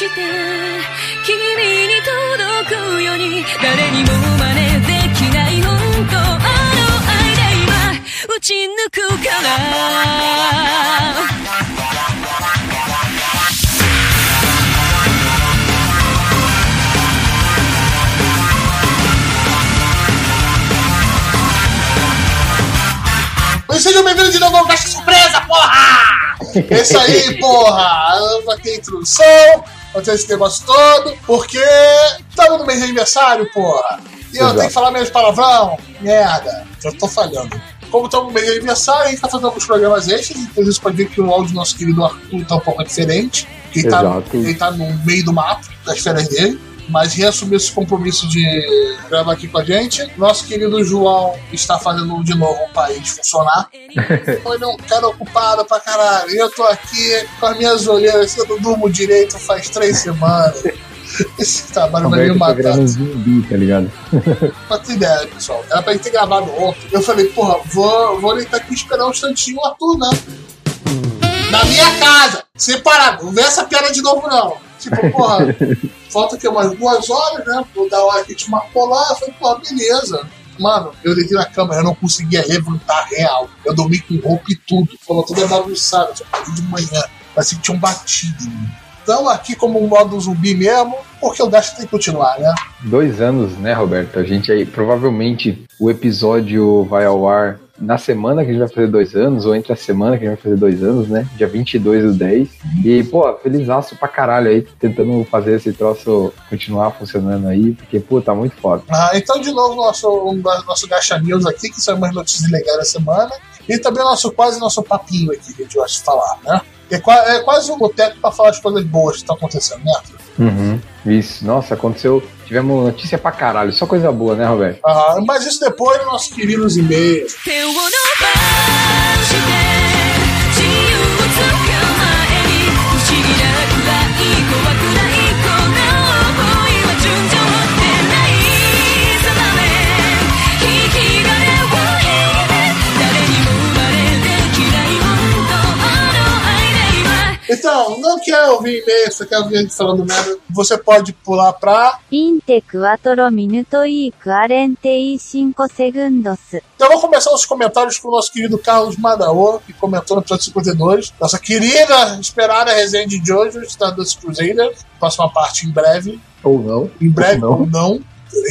して君に届くように誰にも真似できない本当あの愛で今打ち抜くから E sejam bem-vindos de novo ao Caixa Surpresa, porra! É isso aí, porra! Eu aqui a introdução, ter esse negócio todo, porque estamos no mês de aniversário, porra! E eu Exato. tenho que falar menos palavrão? Merda, eu tô falhando. Como estamos no mês de aniversário, a gente tá fazendo alguns programas extras, então você pode ver que o áudio do nosso querido Arthur tá um pouco diferente. Ele tá, ele tá no meio do mato, das férias dele. Mas reassumiu esse compromisso de gravar aqui com a gente. Nosso querido João está fazendo de novo o país funcionar. Ele é um cara ocupado pra caralho. E eu tô aqui com as minhas olheiras, eu não durmo direito faz três semanas. Esse trabalho vai me tá matar. um zumbi, tá ligado? Pra ter ideia, pessoal. Era pra gente ter gravado ontem. Eu falei, porra, vou, vou deitar aqui e esperar um instantinho o Arthur, né? Na minha casa, separado. Não vê essa piada de novo, não. Tipo, porra, falta aqui umas duas horas, né? Vou dar hora que a gente marcou lá. Eu falei, porra, beleza. Mano, eu deitei na cama, eu não conseguia levantar real. Eu dormi com roupa e tudo. Falou toda bagunçada, só de manhã. Parecia que tinham batido em mim. Então, aqui como um modo zumbi mesmo, porque o gasto tem que continuar, né? Dois anos, né, Roberto? A gente aí, provavelmente o episódio vai ao ar na semana que a gente vai fazer dois anos, ou entre a semana que a gente vai fazer dois anos, né? Dia 22 do 10. E, pô, felizaço pra caralho aí, tentando fazer esse troço continuar funcionando aí, porque, pô, tá muito foda. Ah, então, de novo, nosso, nosso Gacha News aqui, que são umas notícias legais da semana. E também nosso quase nosso papinho aqui, que a gente gosta de falar, né? É, é quase um boteco pra falar as coisas boas que estão acontecendo, né? Arthur? Uhum. Isso, nossa, aconteceu. Tivemos notícia pra caralho, só coisa boa, né, Roberto? Ah, mas isso depois dos nossos queridos e-mails. Então, não quer ouvir e-mail, só quer ouvir a gente falando merda, você pode pular pra... e 45 segundos. Então vamos começar os comentários com o nosso querido Carlos Madaô, que comentou no episódio 52. Nossa querida, esperada resenha de hoje, Star Wars Crusader. Próxima parte em breve. Ou não. Em breve ou não. Ou não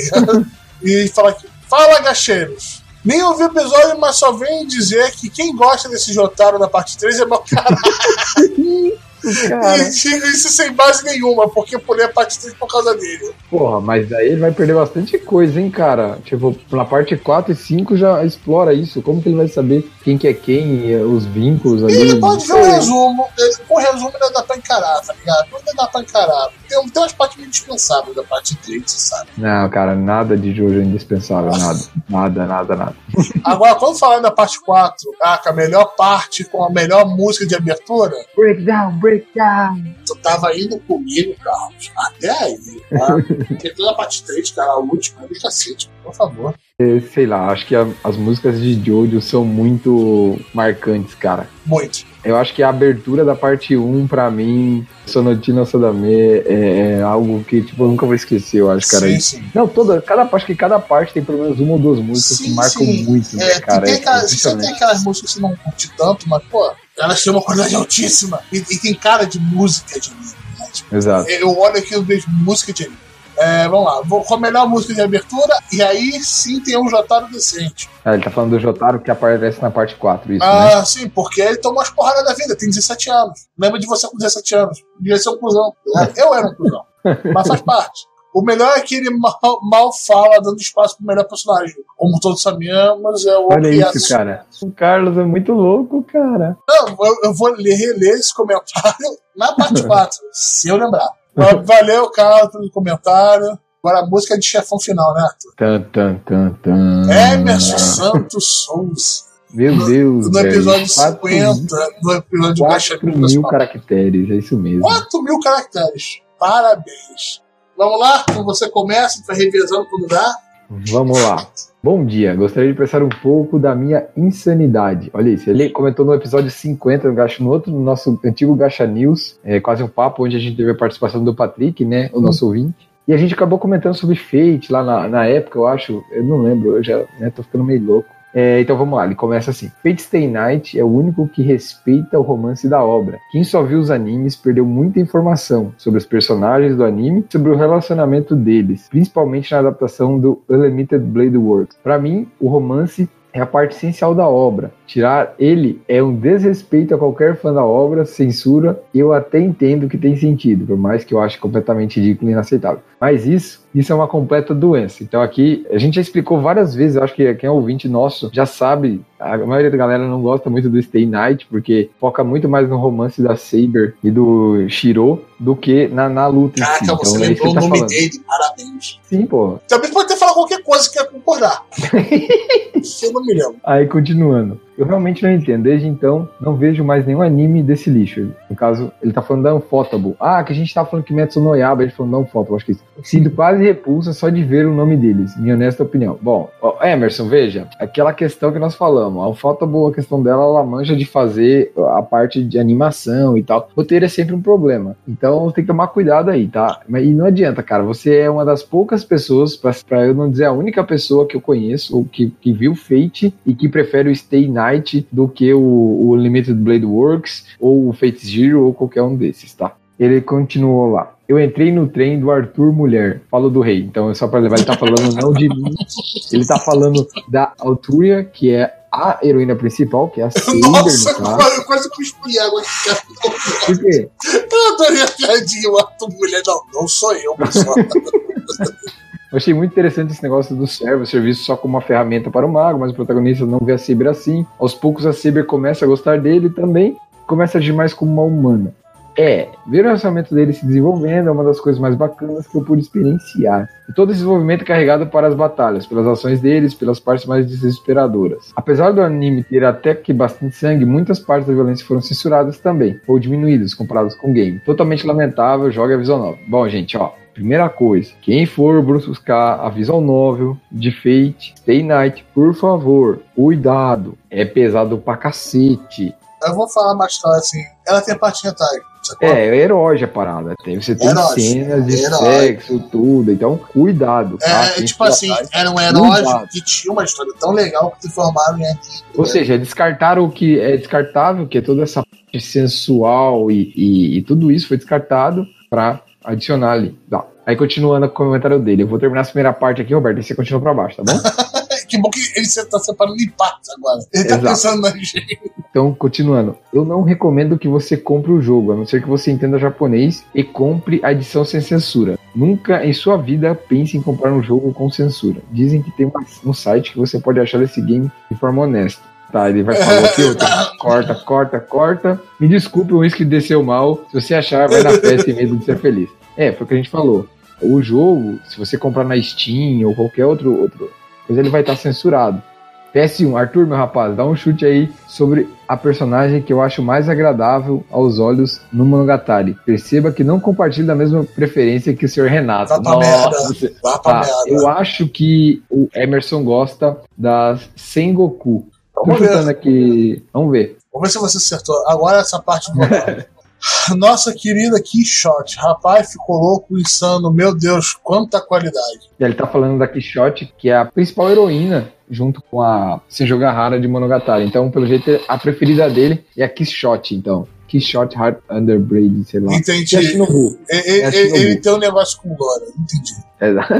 tá e fala aqui. Fala, gacheiros! Nem ouvi o episódio, mas só vem dizer que quem gosta desse Jotaro da parte 3 é mau caralho. Cara, E digo isso sem base nenhuma, porque eu pulei a parte 3 por causa dele. porra, mas aí ele vai perder bastante coisa, hein, cara? Tipo, na parte 4 e 5 já explora isso. Como que ele vai saber quem que é quem, os vínculos ali? ele pode ver o resumo, ele- com o resumo ainda dá pra encarar, tá ligado? Ainda dá pra encarar. Tem, tem umas partes meio indispensáveis da parte 3, você sabe. Não, cara, nada de Jojo é indispensável, nada. Nada, nada, nada. Agora, quando falar da parte 4, ah, com a melhor parte, com a melhor música de abertura, Breakdown, breakdown. Tu tava indo comigo, Carlos. Até aí, tá? Porque toda a parte 3, cara, a última, do cacete, por favor. Eh, Sei lá, acho que a- as músicas de Jojo são muito marcantes, cara. Muito. Eu acho que a abertura da parte 1, pra mim, Sonotino Sadame, é, é algo que, tipo, eu nunca vou esquecer, eu acho, cara. sim, sim. Não, toda, cada parte que cada parte tem pelo menos uma ou duas músicas que Sim, marcam sim. muito, né, É, cara? tem É aquelas, você tem impressionante. aquelas músicas que você não curte tanto, mas, pô, elas têm uma qualidade altíssima. E, e tem cara de música de anime. Né? Tipo, Exato. eu olho aqui e vejo música de anime. É, vamos lá, vou com a melhor música de abertura, e aí sim tem um Jotaro decente. Ah, ele tá falando do Jotaro que aparece na parte 4, isso, né? Ah, sim, porque ele tomou as porradas da vida, tem 17 anos. Lembra de você com 17 anos. Devia ser um cuzão. né? Eu era um cuzão. Mas faz parte. O melhor é que ele mal, mal fala, dando espaço pro melhor personagem. Como todos sabemos, é o Olha isso, cara. O Carlos é muito louco, cara. Não, eu, eu vou ler, reler esse comentário na parte 4, se eu lembrar. Valeu, Carlos, pelo comentário. Agora a música é de chefão final, né, Arthur? Tan, tan, tan, tan. Emerson Santos Souza. Meu Deus, No velho. episódio Quatro 50, no episódio Baixa 4 mil caracteres, é isso mesmo. 4 mil caracteres. Parabéns. Vamos lá? Então você começa, vai revezando quando dá. Vamos lá. Bom dia, gostaria de pensar um pouco da minha insanidade. Olha isso, ele comentou no episódio 50, no, Gacha, no outro, no nosso antigo Gacha News, é, quase um papo, onde a gente teve a participação do Patrick, né, o nosso ouvinte. E a gente acabou comentando sobre Fate lá na, na época, eu acho, eu não lembro, eu já né, tô ficando meio louco. É, então vamos lá, ele começa assim: Fate Stay Night é o único que respeita o romance da obra. Quem só viu os animes perdeu muita informação sobre os personagens do anime, sobre o relacionamento deles, principalmente na adaptação do Unlimited Blade Works. Para mim, o romance é a parte essencial da obra. Tirar ele é um desrespeito a qualquer fã da obra, censura. Eu até entendo que tem sentido, por mais que eu ache completamente ridículo e inaceitável. Mas isso, isso é uma completa doença. Então aqui, a gente já explicou várias vezes, eu acho que quem é ouvinte nosso já sabe, a maioria da galera não gosta muito do Stay Night, porque foca muito mais no romance da Saber e do Shiro do que na, na luta. em si. Caraca, você Então, é lembrou o ele tá nome falando. dele, parabéns. Sim, pô. Também pode ter falado qualquer coisa que quer concordar. eu não me lembro. Aí, continuando. Eu realmente não entendo. Desde então, não vejo mais nenhum anime desse lixo. No caso, ele tá falando da Unfotable. Ah, que a gente tá falando que Metsu no Yaba, ele falando da Unfotable, acho que é isso. Sinto quase repulsa só de ver o nome deles, minha honesta opinião. Bom, Emerson, veja, aquela questão que nós falamos. A Unfotable, a questão dela, ela manja de fazer a parte de animação e tal. Roteiro é sempre um problema. Então, tem que tomar cuidado aí, tá? Mas e não adianta, cara. Você é uma das poucas pessoas, pra, pra eu não dizer a única pessoa que eu conheço, ou que, que viu Fate e que prefere o Stay Night do que o, o Limited Blade Works ou o Fate Zero ou qualquer um desses, tá? Ele continuou lá. Eu entrei no trem do Arthur Mulher. Falo do rei. Então, é só pra levar, ele tá falando não de mim. Ele tá falando da Alturia, que é a heroína principal, que é a Saber, Nossa, no caso. quase, quase cuspi água aqui, cara. Por quê? Eu adorei a piadinha, o Arthur Mulher. Não, não sou eu, pessoal. Eu achei muito interessante esse negócio do servo, serviço só como uma ferramenta para o mago, mas o protagonista não vê a Saber assim. Aos poucos a Saber começa a gostar dele também, começa a agir mais como uma humana. É, ver o relacionamento dele se desenvolvendo é uma das coisas mais bacanas que eu pude experienciar. E todo esse desenvolvimento é carregado para as batalhas, pelas ações deles, pelas partes mais desesperadoras. Apesar do anime ter até que bastante sangue, muitas partes da violência foram censuradas também, ou diminuídas comparadas com o game. Totalmente lamentável, joga a visão nova. Bom, gente, ó, Primeira coisa, quem for buscar a visual novel de Fate, Stay Night, por favor, cuidado. É pesado pra cacete. Eu vou falar mais tarde assim. Ela tem parte hentai. sacou? É, é herói a parada. Tem, você tem Herói, cenas de herói. sexo, tudo. Então, cuidado. Tá? É, tipo assim, atrás- eram heróis Cuidado. que tinham uma história tão legal que transformaram em anime. Ou seja, descartaram o que é descartável, que é toda essa parte sensual e, e, e tudo isso foi descartado pra adicionar ali. Tá. Aí continuando com o comentário dele. Eu vou terminar essa primeira parte aqui, Roberto, e você continua pra baixo, tá bom? que bom que ele tá separando em partes agora. Ele tá Exato. pensando na gente. Então, continuando. Eu não recomendo que você compre o jogo, a não ser que você entenda japonês e compre a edição sem censura. Nunca em sua vida pense em comprar um jogo com censura. Dizem que tem um site que você pode achar esse game de forma honesta. Tá, ele vai falar aqui, outra. corta, corta, corta. Me desculpe, o uísque desceu mal. Se você achar, vai na festa e medo de ser feliz. É, foi o que a gente falou. O jogo, se você comprar na Steam ou qualquer outro, outro coisa, ele vai estar censurado. PS1, Arthur, meu rapaz, dá um chute aí sobre a personagem que eu acho mais agradável aos olhos no Monogatari. Perceba que não compartilho da mesma preferência que o senhor Renato. Vai pra merda. você- Vá pra Tá, merda. eu acho que o Emerson gosta das Sengoku. Vamos ver. aqui. Vamos ver. Vamos ver se você acertou. Agora essa parte do Nossa querida Quixote. Rapaz, ficou louco, insano. Meu Deus, quanta qualidade. E ele tá falando da Quixote, que é a principal heroína, junto com a Senjogahara de Monogatari. Então, pelo jeito, a preferida dele é a Quixote, então. Quixote Heart Underbraid, sei lá. Entendi. Ele, ele- É ele- ele Shinobu. tem um negócio com Lora, entendi. Exato.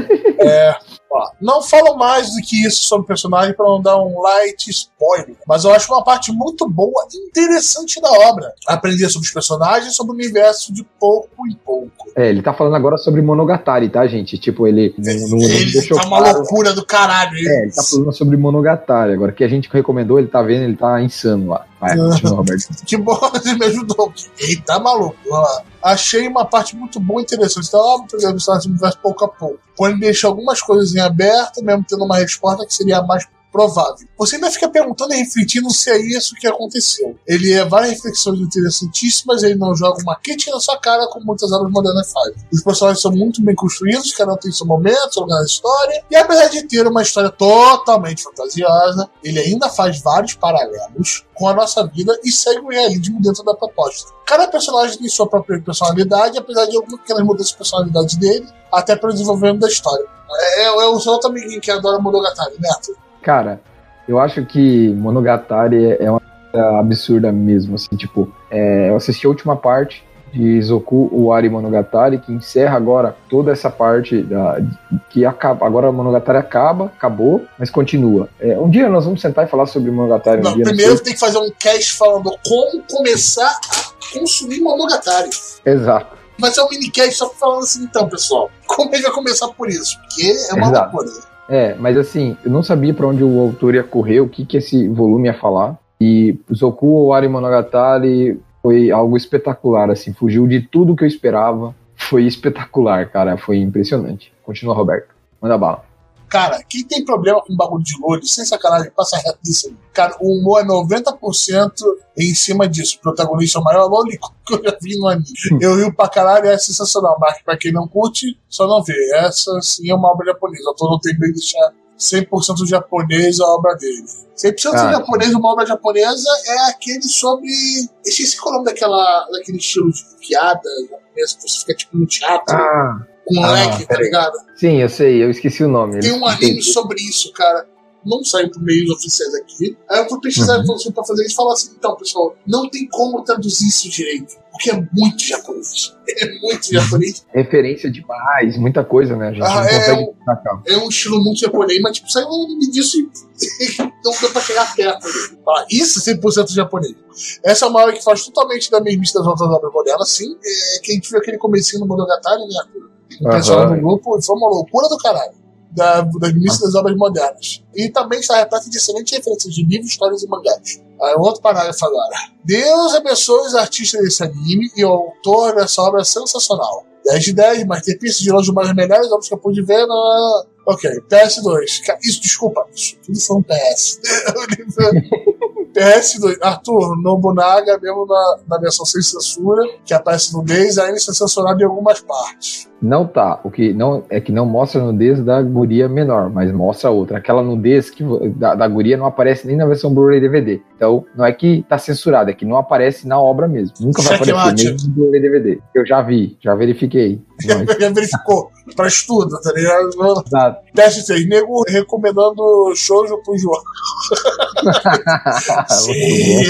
Ó, não falo mais do que isso sobre o personagem para não dar um light spoiler, mas eu acho uma parte muito boa e interessante da obra. Aprender sobre os personagens e sobre o universo de pouco em pouco. É, ele tá falando agora sobre Monogatari, tá, gente? Tipo, ele não, não- ele deixou tá uma claro. loucura do caralho. Ele, É, ele tá falando sobre Monogatari. Agora, que a gente recomendou, ele tá vendo, ele tá insano lá. Vai, continua, Roberto. Que bom, ele me ajudou. Ele tá maluco. Vamos lá. Achei uma parte muito boa e interessante. Então, por exemplo, esse universo pouco a pouco. Quando deixa algumas coisas em aberto, mesmo tendo uma resposta que seria mais provável. Você ainda fica perguntando e refletindo se é isso que aconteceu. Ele é várias reflexões interessantíssimas, ele não joga uma crítica na sua cara como muitas obras modernas fazem. Os personagens são muito bem construídos, cada um tem seu momento, seu lugar na história, e apesar de ter uma história totalmente fantasiosa, ele ainda faz vários paralelos com a nossa vida e segue o realismo dentro da proposta. Cada personagem tem sua própria personalidade, apesar de algumas pequenas mudanças de personalidade dele, até para o desenvolvimento da história. É, é o seu outro amiguinho que adora Monogatari, Neto. Cara, eu acho que Monogatari é uma coisa absurda mesmo, assim, tipo, é, eu assisti a última parte de Zoku Uari Monogatari, que encerra agora toda essa parte da, que acaba, agora Monogatari acaba, acabou, mas continua. É, um dia nós vamos sentar e falar sobre Monogatari. Não, um dia, primeiro sei. tem que fazer um cast falando como começar a consumir Monogatari. Exato. Vai ser um minicast só falando assim, então, pessoal, como é que vai começar por isso? Porque é uma Exato. loucura. É, mas assim, eu não sabia pra onde o autor ia correr, o que, que esse volume ia falar. E Zoku Owari Monogatari foi algo espetacular, assim, fugiu de tudo que eu esperava. Foi espetacular, cara, foi impressionante. Continua, Roberto. Manda bala. Cara, quem tem problema com bagulho de louro, sem sacanagem, passa aí. Cara, o humor é 90% em cima disso. O protagonista é o maior lolico que eu já vi no anime. Eu rio pra caralho, é sensacional. Mas pra quem não curte, só não vê. Essa sim é uma obra japonesa. Eu tô não tem medo de deixar 100% japonês a obra dele. 100% Ah, japonês, uma obra japonesa é aquele sobre. Esqueci qual é o nome daquela, daquele estilo de piada japonesa que você fica tipo no teatro Ah, um ah, leque, tá ligado? sim, eu sei, eu esqueci o nome. Tem um anime sobre isso, cara. Não saiu por meios oficiais aqui. Aí eu fui pesquisar Uhum. informação pra fazer isso e falar assim: então, pessoal, não tem como traduzir isso direito. Porque é muito japonês. É muito japonês. Referência demais, muita coisa, né? A gente Ah, não é, destacar. É um estilo muito japonês, mas tipo, saiu um anime disso e não deu pra chegar perto. Falar, isso é 100% japonês. Essa é uma obra que faz totalmente da mesmice das outras obras modernas, sim. É, que a gente viu aquele comecinho no Monogatari, né? O pessoal Aham. no grupo foi uma loucura do caralho. Da, das mísseis das obras modernas. E também está repleta de excelentes referências de livros, histórias e mangás. Aí, outro parágrafo agora. Deus abençoe os artistas desse anime e o autor dessa obra sensacional. 10 de 10, Masterpiece, de longe uma das melhores obras que eu pude ver na. Ok, PS2. Ca- Isso, desculpa, isso tudo foi um PS. PS2. Arthur, Nobunaga, mesmo na, na versão sem censura, que aparece no Days, ainda está censurado em algumas partes. Não tá. O que não é que não mostra a nudez da guria menor, mas mostra outra. Aquela nudez que da, da guria não aparece nem na versão Blu-ray DVD. Então, não é que tá censurado, é que não aparece na obra mesmo. Nunca vai aparecer Checkmate. mesmo no Blu-ray DVD. Eu já vi, já verifiquei. Mas, Já verificou pra estudo, tá ligado? exato. Teste 6. Nego recomendando shoujo pro João. Sim.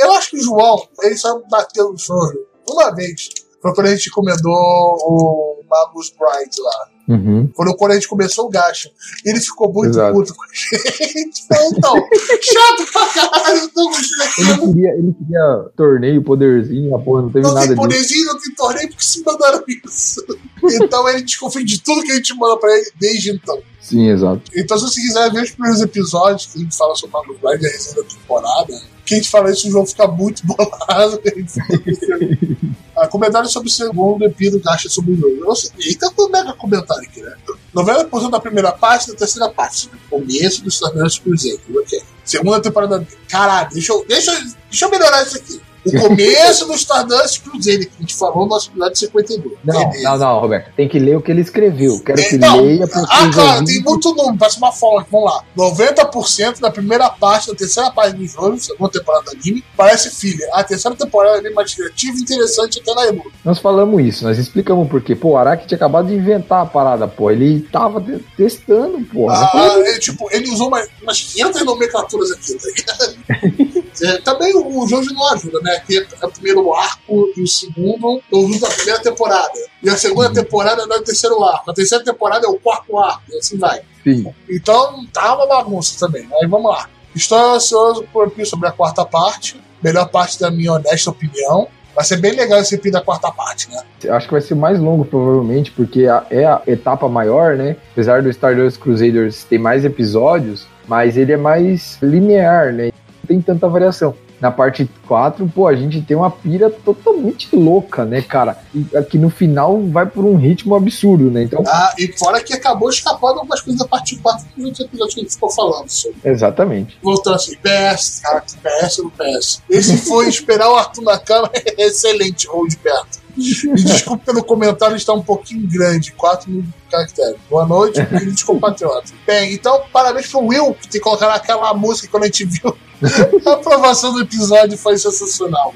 Eu acho que o João, ele só bateu no shoujo uma vez. Foi quando a gente recomendou o Magus Bright lá. Uhum. Foi quando a gente começou o gacha. Ele ficou muito Exato. puto com a gente. Falou, Então, chato pra caralho, não Ele queria, ele queria torneio, poderzinho, a porra, não teve Não nada tem poderzinho, não tem torneio, porque se mandaram isso. Então ele desconfia de tudo que a gente manda pra ele desde então. Sim, exato. Então, se você quiser ver os primeiros episódios que a gente fala sobre Magus Bright, a resenha da temporada, que a gente fala isso, o João fica muito bolado. ah, comentário sobre o segundo EP do Gacha sobre o jogo. Eita, um mega comentário aqui, né? 90% da primeira parte da terceira parte. Começo do Stardust Cruzeiro, ok. Segunda temporada. Caralho, deixa eu, deixa, deixa eu melhorar isso aqui. O começo do Stardust Cruzeiro, que a gente falou no nosso episódio 52. Não, Beleza. não, não, Roberto. Tem que ler o que ele escreveu. Quero que Então, leia Ah, claro, tem muito número, parece uma fonte. Vamos lá. 90% da primeira parte, da terceira parte do jogo, segunda temporada do anime, parece filha. A terceira temporada é bem mais criativa e interessante até na Emu. Nós falamos isso, nós explicamos por quê. Pô, o Araki tinha acabado de inventar a parada, pô. Ele tava te- testando, pô. Ah, é, tipo, ele usou uma, umas 500 nomenclaturas aqui, tá ligado? É, também o, Jojo não ajuda, né? Que é o primeiro arco e o segundo estão junto da primeira temporada. E a segunda temporada não é o terceiro arco. A terceira temporada é o quarto arco, e assim vai. Sim. Então tá uma bagunça também. Mas vamos lá. Estou ansioso por ouvir sobre a quarta parte. Melhor parte da minha honesta opinião. Vai ser bem legal esse EP da quarta parte, né? Acho que vai ser mais longo, provavelmente, porque é a etapa maior, né? Apesar do Stardust Crusaders ter mais episódios, mas ele é mais linear, né? Não tem tanta variação. na parte 4, pô, a gente tem uma pira totalmente louca, né, cara? E aqui no final vai por um ritmo absurdo, né? Então, Ah, e fora que acabou escapando algumas coisas da parte 4 dos outros episódios que a gente ficou falando sobre. exatamente. Voltando assim, PS, cara, PS no PS. Esse foi esperar o Arthur na cama, excelente, ou de perto. Me desculpe pelo comentário estar um pouquinho grande, 4 mil caracteres. Boa noite, queridos compatriotas. Bem, então, parabéns pro Will, que tem colocado aquela música quando a gente viu. A aprovação do episódio foi sensacional.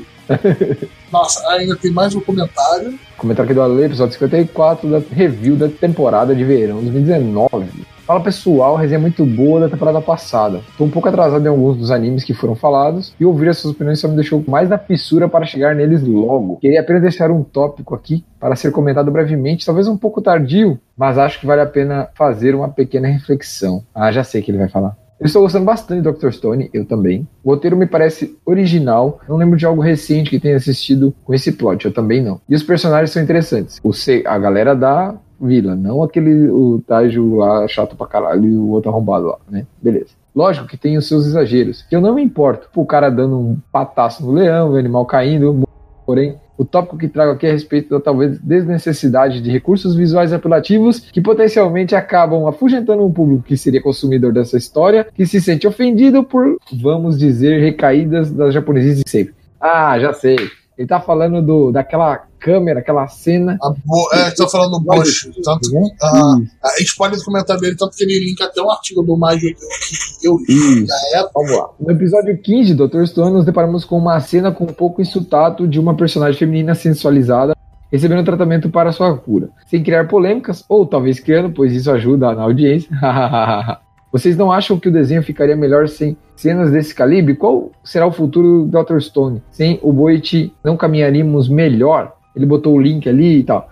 Nossa, ainda tem mais um comentário. Comentário aqui do Ale, episódio 54 da review da temporada de verão 2019. Fala pessoal, resenha muito boa da temporada passada. Tô um pouco atrasado em alguns dos animes que foram falados e ouvir essas opiniões só me deixou mais na fissura para chegar neles logo. Queria apenas deixar um tópico aqui para ser comentado brevemente, talvez um pouco tardio, mas acho que vale a pena fazer uma pequena reflexão. Ah, já sei o que ele vai falar. Eu estou gostando bastante do Dr. Stone, eu também. O roteiro me parece original, não lembro de algo recente que tenha assistido com esse plot, eu também não. E os personagens são interessantes. O C, a galera da vila, não aquele o Tajo lá chato pra caralho e o outro arrombado lá, né? Beleza. Lógico que tem os seus exageros, que eu não me importo. O cara dando um pataço no leão, o animal caindo, porém, o tópico que trago aqui é a respeito da talvez desnecessidade de recursos visuais apelativos que potencialmente acabam afugentando um público que seria consumidor dessa história, que se sente ofendido por, vamos dizer, recaídas das japoneses de sempre. Ah, já sei. Ele tá falando do, daquela câmera, aquela cena. A bo... É, tô falando do Bosch. Tanto, ah, a gente pode comentar dele, tanto que ele linka até um artigo do que eu li na época. Vamos lá. No episódio 15 de Dr. Stone, nos deparamos com uma cena com um pouco insultato de uma personagem feminina sensualizada recebendo tratamento para sua cura, sem criar polêmicas, ou talvez criando, pois isso ajuda na audiência. Vocês não acham que o desenho ficaria melhor sem cenas desse calibre? Qual será o futuro do Dr. Stone? Sem o Boit, não caminharíamos melhor? Ele botou o link ali e tal.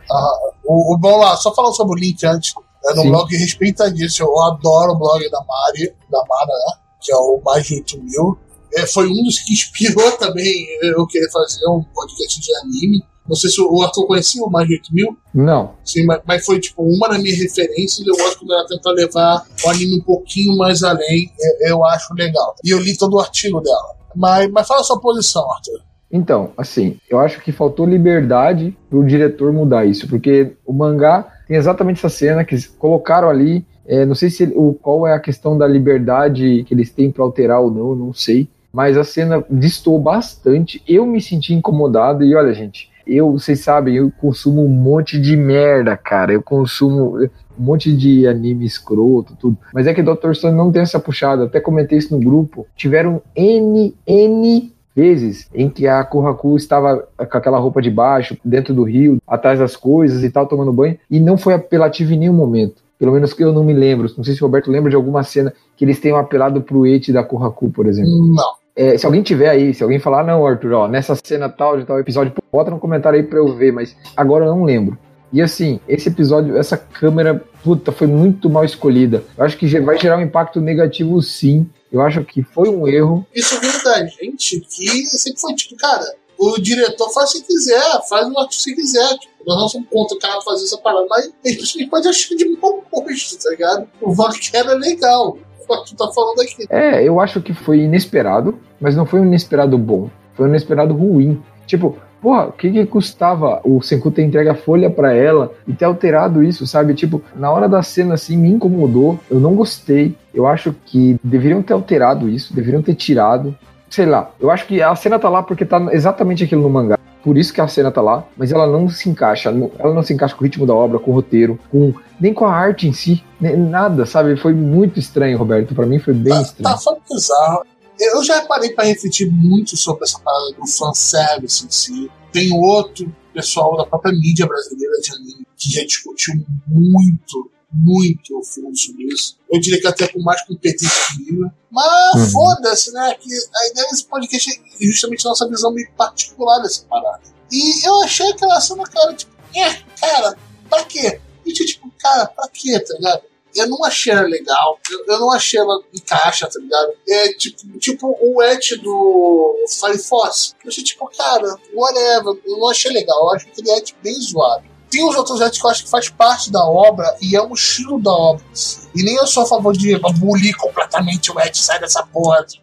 O, o, vamos lá, só falando sobre o link antes. É no Sim. blog Respeitadíssimo. Eu adoro o blog da Mari, da Mara, né? Que é o Mais de 8 mil. É, foi um dos que inspirou também eu querer fazer um podcast de anime. Não sei se o Arthur conhecia o Mais de 8 mil. Não. Sim, mas, mas foi tipo uma das minhas referências. Eu gosto quando ela tenta levar o anime um pouquinho mais além. é- Eu acho legal. E eu li todo o artigo dela. Mas, mas fala a sua posição, Arthur. Então, assim, eu acho que faltou liberdade pro diretor mudar isso, porque o mangá tem exatamente essa cena que colocaram ali. é, não sei se o, qual é a questão da liberdade que eles têm para alterar ou não, não sei. Mas a cena distou bastante. Eu me senti incomodado e olha, gente, eu, vocês sabem, eu consumo um monte de merda, cara. Eu consumo um monte de anime escroto, tudo. Mas é que Dr. Stone não tem essa puxada. Até comentei isso no grupo. Tiveram N, N vezes em que a Kohaku estava com aquela roupa de baixo, dentro do rio, atrás das coisas e tal, tomando banho, e não foi apelativo em nenhum momento. Pelo menos que eu não me lembro. Não sei se o Roberto lembra de alguma cena que eles tenham apelado pro Eti da Kohaku, por exemplo. Não. É, se alguém tiver aí, se alguém falar, "Ah, não, Arthur, ó, nessa cena tal de tal episódio, bota no comentário aí pra eu ver, mas agora eu não lembro. E assim, esse episódio, essa câmera, puta, foi muito mal escolhida. Eu acho que vai gerar um impacto negativo sim. Eu acho que foi um erro. Isso vem da gente que sempre foi tipo, cara, o diretor faz se quiser, faz o artista se quiser. Tipo, nós não somos contra o cara fazer essa parada, mas a gente pode achar de mau gosto, tá ligado? O Vaquero é legal. O que tu tá falando aqui. É, eu acho que foi inesperado, mas não foi um inesperado bom. Foi um inesperado ruim. Tipo, porra, o que, que custava o Senku ter entregue a folha pra ela e ter alterado isso, sabe? Tipo, na hora da cena, assim, me incomodou. Eu não gostei. Eu acho que deveriam ter alterado isso, deveriam ter tirado. Sei lá, eu acho que a cena tá lá porque tá exatamente aquilo no mangá. Por isso que a cena tá lá, mas ela não se encaixa. Ela não se encaixa com o ritmo da obra, com o roteiro, com nem com a arte em si, nada, sabe? Foi muito estranho, Roberto. Pra mim foi bem Tá, estranho. tá foi bizarro. Eu já parei pra refletir muito sobre essa parada do fanservice em si. Tem outro pessoal da própria mídia brasileira de anime que já discutiu muito, muito a fundo sobre isso. Eu diria que até com mais competência que eu. Mas Uhum. foda-se, né? Que a ideia desse podcast é justamente a nossa visão meio particular dessa parada. E eu achei aquela cena, cara, tipo, é, cara, pra quê? E tipo, cara, pra quê, tá ligado? Eu não achei ela legal, eu, eu não achei ela encaixa, tá ligado? É tipo, tipo o et do Fire Force. Eu achei tipo, cara, whatever, eu não achei legal, eu acho aquele et bem zoado. Tem os outros et que eu acho que faz parte da obra e é um estilo da obra. si. E nem eu sou a favor de abolir completamente o et, sai dessa porra, tipo,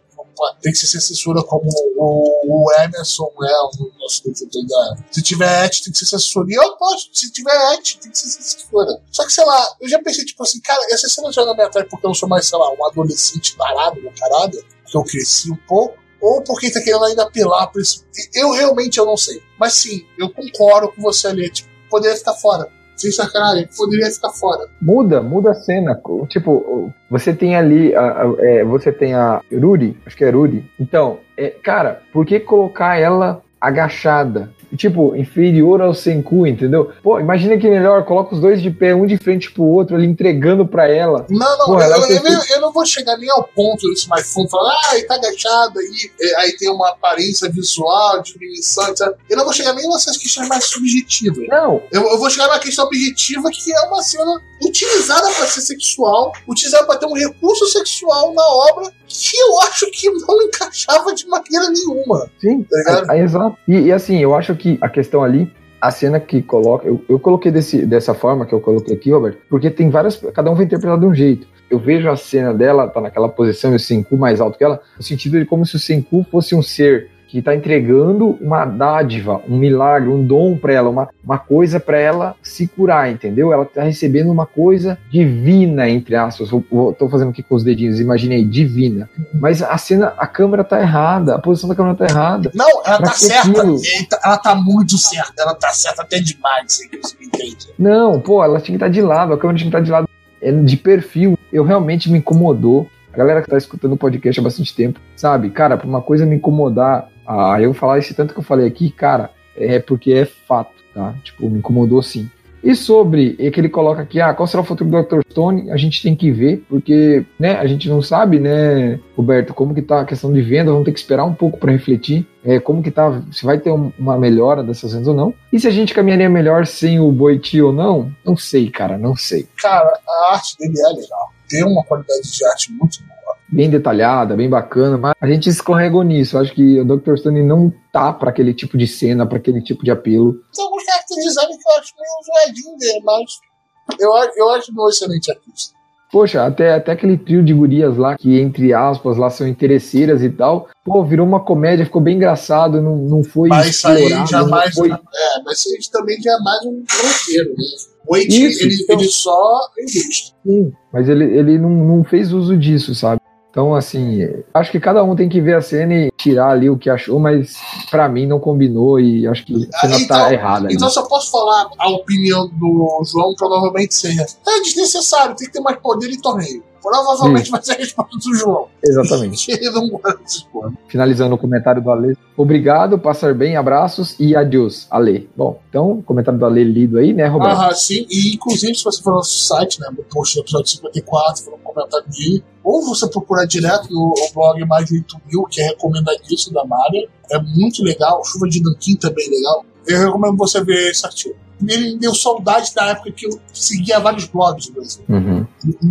tem que ser censura como o, o Emerson é o nosso defensor da. Se tiver et, tem que ser censura. E eu posso, se tiver et, tem que ser censura. Só que, sei lá, eu já pensei, tipo assim, cara, essa cena joga me atrai porque eu não sou mais, sei lá, um adolescente parado, uma carada, que eu cresci um pouco ou porque tá querendo ainda apelar por isso. Eu realmente eu não sei. Mas sim, eu concordo com você ali. Tipo, poderia ficar fora. Sem sacanagem, poderia ficar fora. Muda, muda a cena. Tipo, você tem ali, a, a- é, você tem a Ruri, acho que é Ruri. Então, é, cara, por que colocar ela agachada? Tipo, inferior ao Senku, entendeu? Pô, imagina que melhor, coloca os dois de pé, um de frente pro outro, ali entregando pra ela. Não, não, eu, ela eu- eu- eu não vou chegar nem ao ponto desse mais fundo, falar, ah, ele tá agachado aí, é, aí tem uma aparência visual, diminuição, etc. Eu não vou chegar nem nessas questões mais subjetivas. Não, Eu, eu vou chegar numa questão objetiva que é uma cena utilizada pra ser sexual, utilizada pra ter um recurso sexual na obra que eu acho que não encaixava de maneira nenhuma. Sim, Tá é, é exato. E, e assim, eu acho que a questão ali, a cena que coloca. Eu, eu coloquei desse, dessa forma que eu coloquei aqui, Robert, porque tem várias. Cada um vai interpretar de um jeito. Eu vejo a cena dela, tá naquela posição, e o Senku mais alto que ela, no sentido de como se o Senku fosse um ser que tá entregando uma dádiva, um milagre, um dom pra ela, uma, uma coisa pra ela se curar, entendeu? Ela tá recebendo uma coisa divina, entre aspas. Tô fazendo aqui com os dedinhos, imaginei, divina. Mas a cena, a câmera tá errada, a posição da câmera tá errada. Não, ela Pra tá certa. aquilo? Tá- Ela tá muito certa. Ela tá certa até demais, você me entende. Não, pô, ela tinha que estar de lado, a câmera tinha que estar de lado, é de perfil. Eu realmente me incomodou. A galera que tá escutando o podcast há bastante tempo, sabe? Cara, pra uma coisa me incomodar, ah, eu falar esse tanto que eu falei aqui, cara, é porque é fato, tá? Tipo, me incomodou sim. E sobre é que ele coloca aqui, ah, qual será o futuro do Dr. Stone? A gente tem que ver, porque, né, a gente não sabe, né, Roberto, como que tá a questão de venda, vamos ter que esperar um pouco para refletir, é, como que tá, se vai ter um- uma melhora dessas vendas ou não. E se a gente caminharia melhor sem o Boiti ou não? Não sei, cara, não sei. Cara, a arte dele é legal. Tem uma qualidade de arte muito boa. Bem detalhada, bem bacana, mas a gente escorregou nisso. Eu acho que o Dr. Stone não tá para aquele tipo de cena, para aquele tipo de apelo. Tem alguns character design que eu acho meio zoadinho dele, mas eu, acho- eu acho um excelente artista. Poxa, até, até aquele trio de gurias lá, que entre aspas lá são interesseiras e tal, pô, virou uma comédia, ficou bem engraçado, não, não foi Mas explorado, jamais. foi... É, mas isso aí também já é mais um roteiro, né? O Isso, ele, então. ele só ilustra. Sim, mas ele, ele não, não fez uso disso, sabe? Então, assim, acho que cada um tem que ver a cena e tirar ali o que achou, mas pra mim não combinou e acho que a cena Ah, tá errada. ali. Então só posso falar a opinião do João, provavelmente seja. É desnecessário, tem que ter mais poder em torneio. Provavelmente vai ser a resposta do João. Exatamente. Ele não gosta desses porra. Finalizando o comentário do Ale. Obrigado, passar bem, abraços e adiós, Ale. Bom, então, comentário do Ale lido aí, né, Roberto? Ah, sim. E inclusive, se você for no nosso site, né, no post do episódio 54, for um comentário dele, ou você procurar direto no blog Mais de 8 mil, que é recomendadíssimo da Mária. É muito legal. Chuva de Nanquim também é legal. Eu recomendo você ver esse artigo. Ele me deu saudade da época que eu seguia vários blogs do Brasil. Uhum.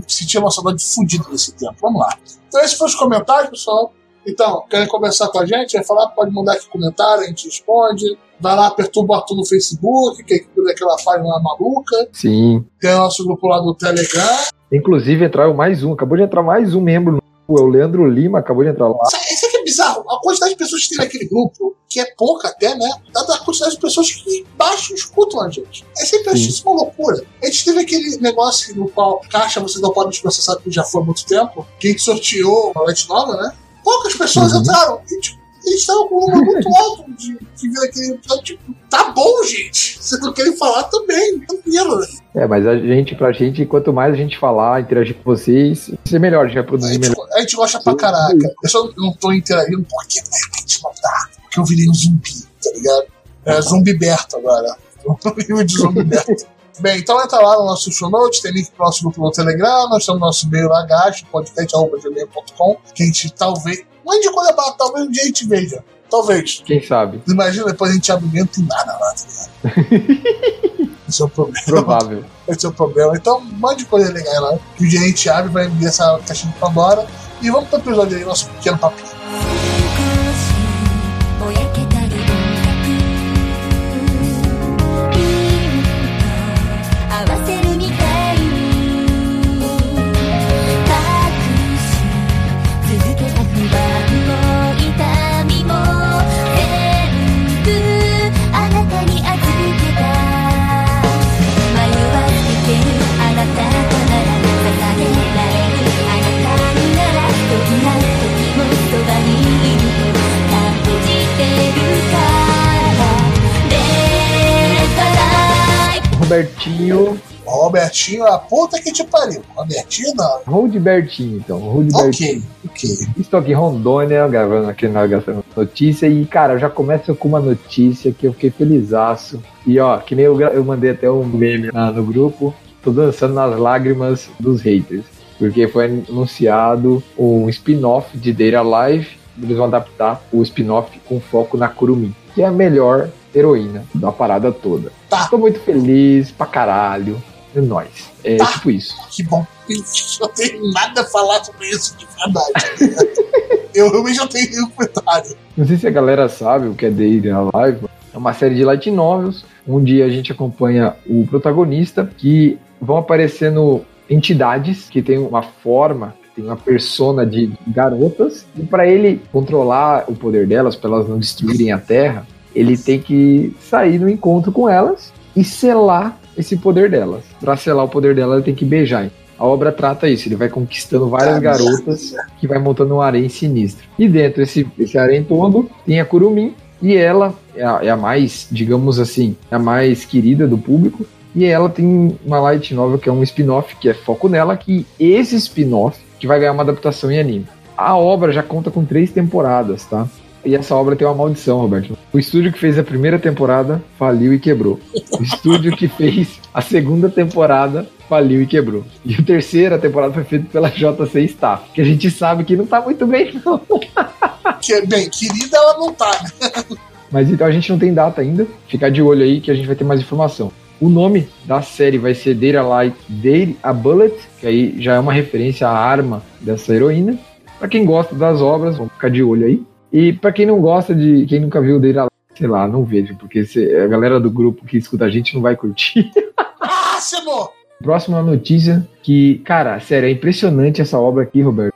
sentia uma saudade fodida nesse tempo. Vamos lá. Então, esses foram os comentários, pessoal. Então, querem conversar com a gente? Vai falar, pode mandar aqui comentário, a gente responde. Vai lá, perturba o Arthur no Facebook, que é aquela página lá maluca. Sim. Tem o nosso grupo lá do Telegram. Inclusive, entrou mais um. Acabou de entrar mais um membro. novo, É o Leandro Lima, acabou de entrar lá. Isso, aqui é bizarro. A quantidade de pessoas que tem naquele grupo, que é pouca até, né? Dada a quantidade de pessoas que baixam e escutam a gente. É sempre isso uma loucura. A gente teve aquele negócio no qual caixa você não pode processar que já foi há muito tempo, que a gente sorteou a Light Nova, né? Poucas pessoas Uhum. entraram. E, tipo, eles estavam com um número muito alto de, de ver aquele episódio. Tipo, tá bom, gente. Vocês não querem falar também. Tranquilo, né? É, mas a gente, pra gente, quanto mais a gente falar, interagir com vocês, vai ser melhor, a gente vai A produzir gente, melhor. a gente gosta pra caraca. Eu só não tô interagindo porque a gente não tá. Porque eu virei um zumbi, tá ligado? É zumbi Berto agora. O nível de zumbi Berto. Bem, então entra lá no nosso show notes, tem link pro nosso grupo no Telegram, nós temos nosso e-mail lá, gasto, podcast.gmail.com, que a gente talvez. É de coisa barata, talvez um dia a gente veja. Talvez. Quem sabe? Imagina, depois a gente abre o e-mail, não tem nada lá, tá ligado? Esse é o problema. Provável. Esse é o problema. Então, mande coisa legal lá. Que o dia a gente abre, vai abrir essa caixinha de Pandora. E vamos pro episódio aí, nosso pequeno papinho. Robertinho. Robertinho, a puta que te pariu. Robertinho não. Roldbertinho, então. Roldbertinho. Ok, ok. Estou aqui em Rondônia, gravando aqui na Notícia. E, cara, já começo com uma notícia que eu fiquei felizaço. E, ó, que nem eu, eu mandei até um meme lá no grupo. Tô dançando nas lágrimas dos haters. Porque foi anunciado um spin-off de Data Live. Eles vão adaptar o spin-off com foco na Kurumi, que é a melhor heroína da parada toda. Tá. Tô muito feliz pra caralho. É nóis. É Tá. tipo isso. Que bom. Eu não tenho nada a falar sobre isso de verdade. eu realmente não tenho nenhum comentário. Não sei se a galera sabe o que é Day Live. É uma série de light novels, onde a gente acompanha o protagonista, que vão aparecendo entidades que têm uma forma, que tem uma persona de garotas, e para ele controlar o poder delas, para elas não destruírem a Terra, ele tem que sair no encontro com elas e selar esse poder delas. Para selar o poder delas, ele tem que beijar. A obra trata isso, ele vai conquistando várias Ah, garotas que vai montando um harém sinistro. E dentro desse, desse harém todo tem a Kurumin, e ela é a, é a mais, digamos assim, é a mais querida do público. E ela tem uma light novel que é um spin-off, que é foco nela, que esse spin-off que vai ganhar uma adaptação em anime. A obra já conta com três temporadas, tá? E essa obra tem uma maldição, Roberto. O estúdio que fez a primeira temporada faliu e quebrou. O estúdio que fez a segunda temporada faliu e quebrou. E a terceira temporada foi feita pela JC Staff, que a gente sabe que não tá muito bem, não. Que, bem, querida ela não tá, né? Mas então a gente não tem data ainda. Ficar de olho aí que a gente vai ter mais informação. O nome da série vai ser Data Light Date a Bullet, que aí já é uma referência à arma dessa heroína. Pra quem gosta das obras, vamos ficar de olho aí. E pra quem não gosta de. Quem nunca viu Data Light, sei lá, não vejo, porque se- a galera do grupo que escuta a gente não vai curtir. Máximo! Próxima notícia que, cara, sério, é impressionante essa obra aqui, Roberto.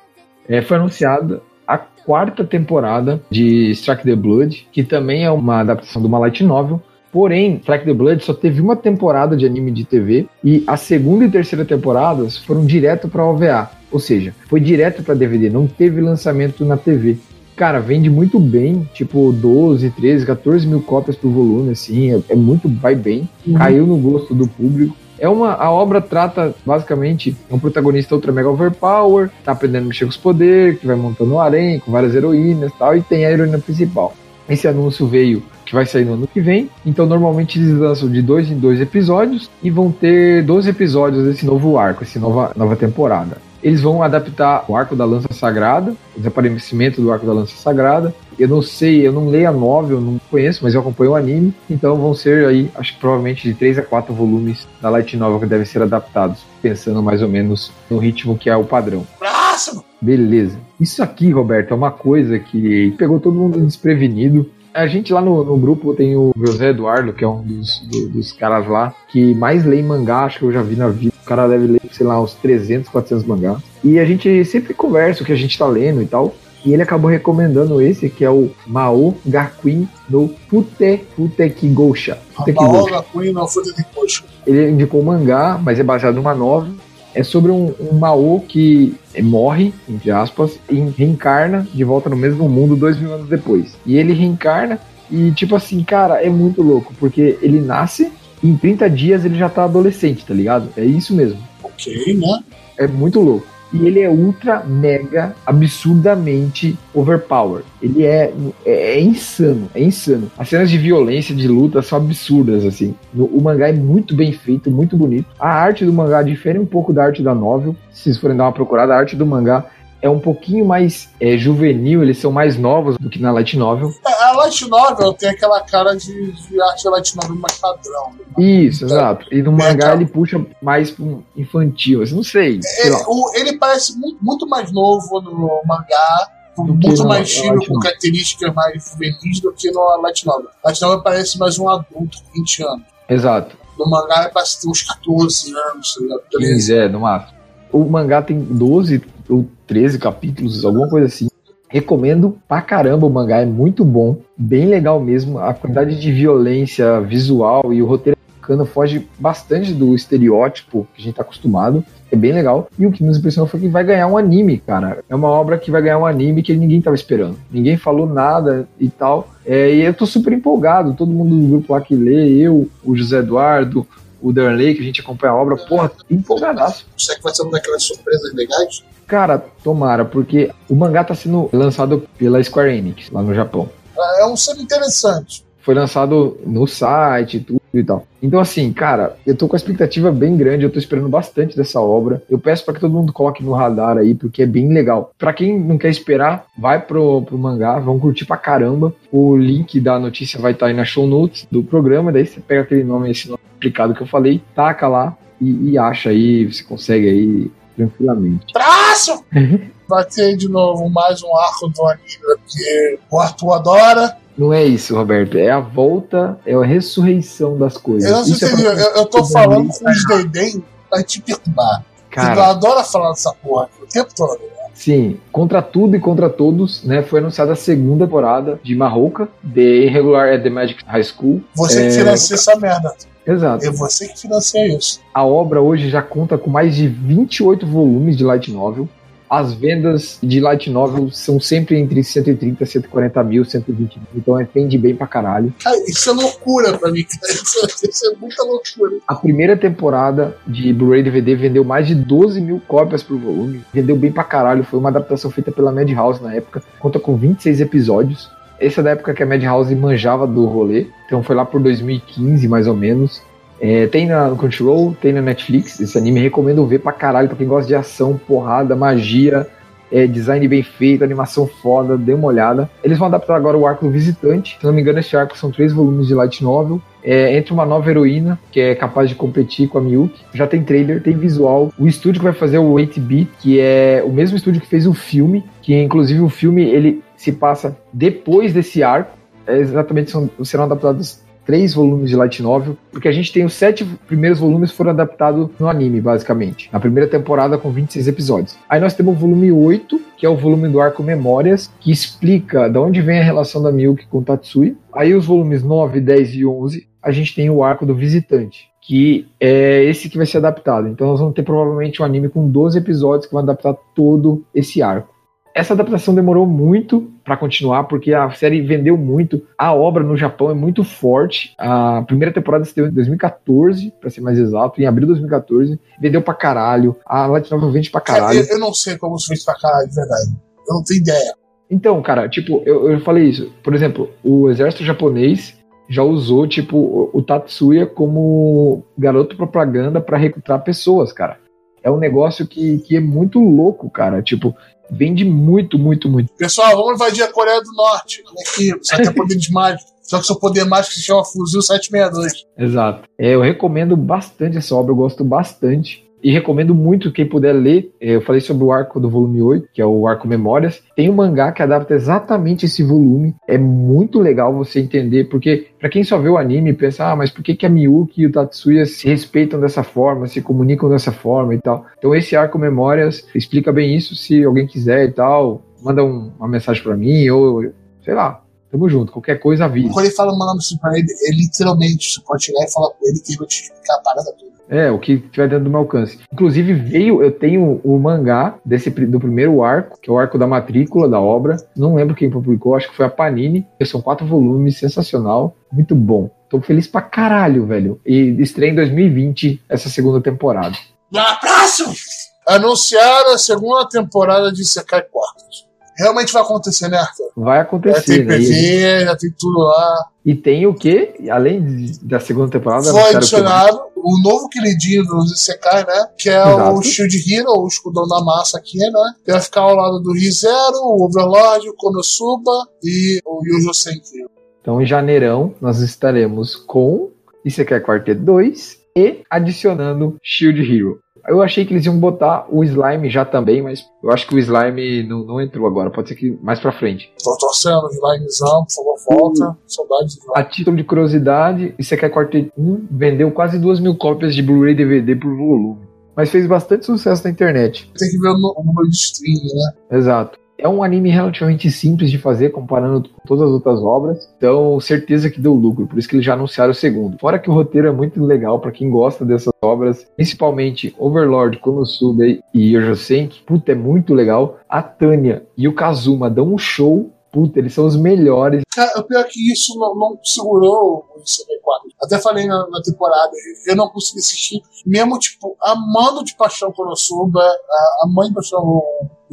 É, foi anunciada a quarta temporada de Strike the Blood, que também é uma adaptação de uma light novel. Porém, Strike the Blood só teve uma temporada de anime de TV e a segunda e terceira temporadas foram direto para OVA, ou seja, foi direto para DVD, não teve lançamento na TV. Cara, vende muito bem, tipo 12, 13, 14 mil cópias por volume, assim, é, é muito, vai bem, caiu no gosto do público. É uma, a obra trata basicamente um protagonista ultra mega overpower, tá aprendendo a mexer com os poderes, que vai montando um harém com várias heroínas e tal, e tem a heroína principal. Esse anúncio veio que vai sair no ano que vem, então normalmente eles lançam de dois em dois episódios e vão ter 12 episódios desse novo arco, essa nova, nova temporada. Eles vão adaptar o arco da lança sagrada, o desaparecimento do arco da lança sagrada. Eu não sei, eu não leio a novel, não conheço, mas eu acompanho o anime. Então vão ser aí, acho que provavelmente de 3 a 4 volumes da light novel que devem ser adaptados, pensando mais ou menos no ritmo que é o padrão. Máximo! Beleza. Isso aqui, Roberto, é uma coisa que pegou todo mundo desprevenido. A gente lá no, no grupo tem o José Eduardo, que é um dos, do- dos caras lá, que mais lê mangá, acho que eu já vi na vida. O cara deve ler, sei lá, uns 300, 400 mangás. E a gente sempre conversa o que a gente tá lendo e tal. E ele acabou recomendando esse, que é o Mao Gakuin no Fute Futeki Gosha. Futeki Gosha. Queen não foi de coxa. Ele indicou um mangá, mas é baseado numa novela. É sobre um, um Mao que morre, entre aspas, e reencarna de volta no mesmo mundo dois mil anos depois. E ele reencarna e, tipo assim, cara, é muito louco, porque ele nasce e em 30 dias ele já tá adolescente, tá ligado? É isso mesmo. Ok, né? É muito louco. E ele é ultra, mega, absurdamente overpower. Ele é, é, é insano, é insano. As cenas de violência, de luta são absurdas, assim. O mangá é muito bem feito, muito bonito. A arte do mangá difere um pouco da arte da novel. Se vocês forem dar uma procurada, a arte do mangá é um pouquinho mais é, juvenil, eles são mais novos do que na light novel. É, A Light Novel tem aquela cara de, de arte Light Novel mais padrão. Isso, exato. E no É, mangá cara. ele puxa mais um infantil, assim, não sei. sei Ele, o- ele parece muito, muito mais novo no mangá, muito mais estilo, Light com características mais juvenis do que no Light Novel. Light Novel parece mais um adulto, 20 anos. Exato. No mangá parece ter uns 14 anos, tá ligado? Beleza. 15, é, no máximo. O mangá tem 12 ou 13 capítulos, alguma coisa assim. Recomendo pra caramba o mangá, é muito bom, bem legal mesmo. A quantidade de violência visual e o roteiro bacana foge bastante do estereótipo que a gente tá acostumado. É bem legal. E o que nos impressionou foi que vai ganhar um anime, cara. É uma obra que vai ganhar um anime que ninguém tava esperando. Ninguém falou nada e tal. É, e eu tô super empolgado. Todo mundo do grupo lá que lê, eu, o José Eduardo, o Darnley, que a gente acompanha a obra, porra, empolgadaço. Será que vai ser uma daquelas surpresas legais? Cara, tomara, porque o mangá tá sendo lançado pela Square Enix, lá no Japão. Ah, É um selo interessante. Foi lançado no site, tudo e tal. Então, assim, cara, eu tô com a expectativa bem grande, eu tô esperando bastante dessa obra. Eu peço para que todo mundo coloque no radar aí, porque é bem legal. Pra quem não quer esperar, vai pro, pro mangá, vão curtir pra caramba. O link da notícia vai estar aí na show notes do programa, daí você pega aquele nome, esse nome complicado que eu falei, taca lá e, e acha aí, você consegue aí tranquilamente. Traço! Vai ter de novo mais um arco do anime, porque o Arthur adora. Não é isso, Roberto. É a volta, é a ressurreição das coisas. Eu não sei Isso é se pra- eu, eu tô falando com os Dedém pra te perturbar. Cara, adora falar dessa porra o tempo todo. sim, contra tudo e contra todos, né? Foi anunciada a segunda temporada de Marroca, The Irregular at the Magic High School. Você É, que financia essa merda. Exato. É você que financia isso. A obra hoje já conta com mais de 28 volumes de light novel. As vendas de light novel são sempre entre 130, 140 mil, 120 mil. Então é, vende bem pra caralho. Cara, isso é loucura pra mim. cara. Isso, isso é muita loucura. A primeira temporada de Blu-ray DVD vendeu mais de 12 mil cópias por volume. Vendeu bem pra caralho. Foi uma adaptação feita pela Madhouse na época. Conta com 26 episódios. Essa é da época que a Madhouse manjava do rolê. Então foi lá por 2015, mais ou menos. É, tem na Crunchyroll, tem na Netflix. Esse anime recomendo ver pra caralho. Pra quem gosta de ação, porrada, magia, é, design bem feito, animação foda, dê uma olhada. Eles vão adaptar agora o arco do Visitante. Se não me engano, esse arco são três volumes de light novel. É, entre uma nova heroína que é capaz de competir com a Miyuki. Já tem trailer, tem visual. O estúdio que vai fazer o 8-bit, que é o mesmo estúdio que fez o filme, que inclusive o filme ele se passa depois desse arco. É, exatamente serão adaptados três volumes de light novel, porque a gente tem os sete primeiros volumes foram adaptados no anime, basicamente. Na primeira temporada com 26 episódios. Aí nós temos o volume 8, que é o volume do arco Memórias, que explica de onde vem a relação da Miyuki com Tatsui. Aí os volumes 9, 10 e 11, a gente tem o arco do Visitante, que é esse que vai ser adaptado. Então nós vamos ter provavelmente um anime com 12 episódios que vão adaptar todo esse arco. Essa adaptação demorou muito para continuar, porque a série vendeu muito. A obra no Japão é muito forte. A primeira temporada se deu em 2014, para ser mais exato, em abril de 2014. Vendeu pra caralho. A Light Novel vende pra Cara, caralho. eu, eu não sei como isso fez pra caralho, de verdade. Eu não tenho ideia. Então, cara, tipo, eu, eu falei isso. Por exemplo, o exército japonês já usou, tipo, o, o Tatsuya como garoto propaganda para recrutar pessoas, cara. É um negócio que, que é muito louco, cara. Tipo, vende muito, muito, muito. Pessoal, vamos invadir a Coreia do Norte. Olha aqui, você tem poderes mágicos. Só que seu poder mágico se chama Fuzil 762. Exato. É, eu recomendo bastante essa obra, eu gosto bastante. E recomendo muito quem puder ler. É, Eu falei sobre o arco do volume 8, que é o arco Memórias. Tem um mangá que adapta exatamente esse volume. É muito legal você entender, porque pra quem só vê o anime pensa, ah, mas por que, que a Miyuki e o Tatsuya se respeitam dessa forma, se comunicam dessa forma e tal. Então esse arco Memórias explica bem isso, se alguém quiser e tal. Manda um- uma mensagem pra mim, ou sei lá. Tamo junto, qualquer coisa avisa. Quando ele fala mandando isso pra ele, é literalmente, você pode chegar e falar com ele que ele vai te explicar a parada toda. É, o que tiver dentro do meu alcance. Inclusive, veio, eu tenho o mangá desse, do primeiro arco, que é o arco da matrícula da obra. Não lembro quem publicou, acho que foi a Panini. São quatro volumes, sensacional, muito bom. Tô feliz pra caralho, velho. E estreia em 2020 essa segunda temporada. E abraço! Anunciaram a segunda temporada de Sekai Quartos. Realmente vai acontecer, né, Arthur? Vai Já acontecer, tem né? E, PV, já tem tudo lá. e tem o quê? Além da segunda temporada, Foi adicionado o novo queridinho dos Isekai, né? Que é Exato. o Shield Hero, o escudão da massa aqui, né? Que vai ficar ao lado do Rizero, o Overlord, o Konosuba e o Yujo Senki. Então, em janeirão, nós estaremos com Isekai Quartet 2 e adicionando Shield Hero. Eu achei que eles iam botar o Slime já também, mas eu acho que o Slime não, não entrou agora. Pode ser que mais pra frente. Tô torcendo, Slimezão, por favor, volta. Saudades de. A título de curiosidade, Isekai Quartet 1 vendeu quase 2 mil cópias de Blu-ray DVD por volume. Mas fez bastante sucesso na internet. Tem que ver o número de stream, né? Exato. É um anime relativamente simples de fazer, comparando com todas as outras obras. Então, certeza que deu lucro, por isso que eles já anunciaram o segundo. Fora que o roteiro é muito legal pra quem gosta dessas obras, principalmente Overlord, Konosuba e Yojo Senki. Puta, é muito legal. A Tânia e o Kazuma dão um show. puta, eles são os melhores. Cara, o pior é que isso não, não segurou o CB4. Até falei na, na temporada, eu não consegui assistir, mesmo, tipo, amando de paixão Konosuba, a, a mãe de paixão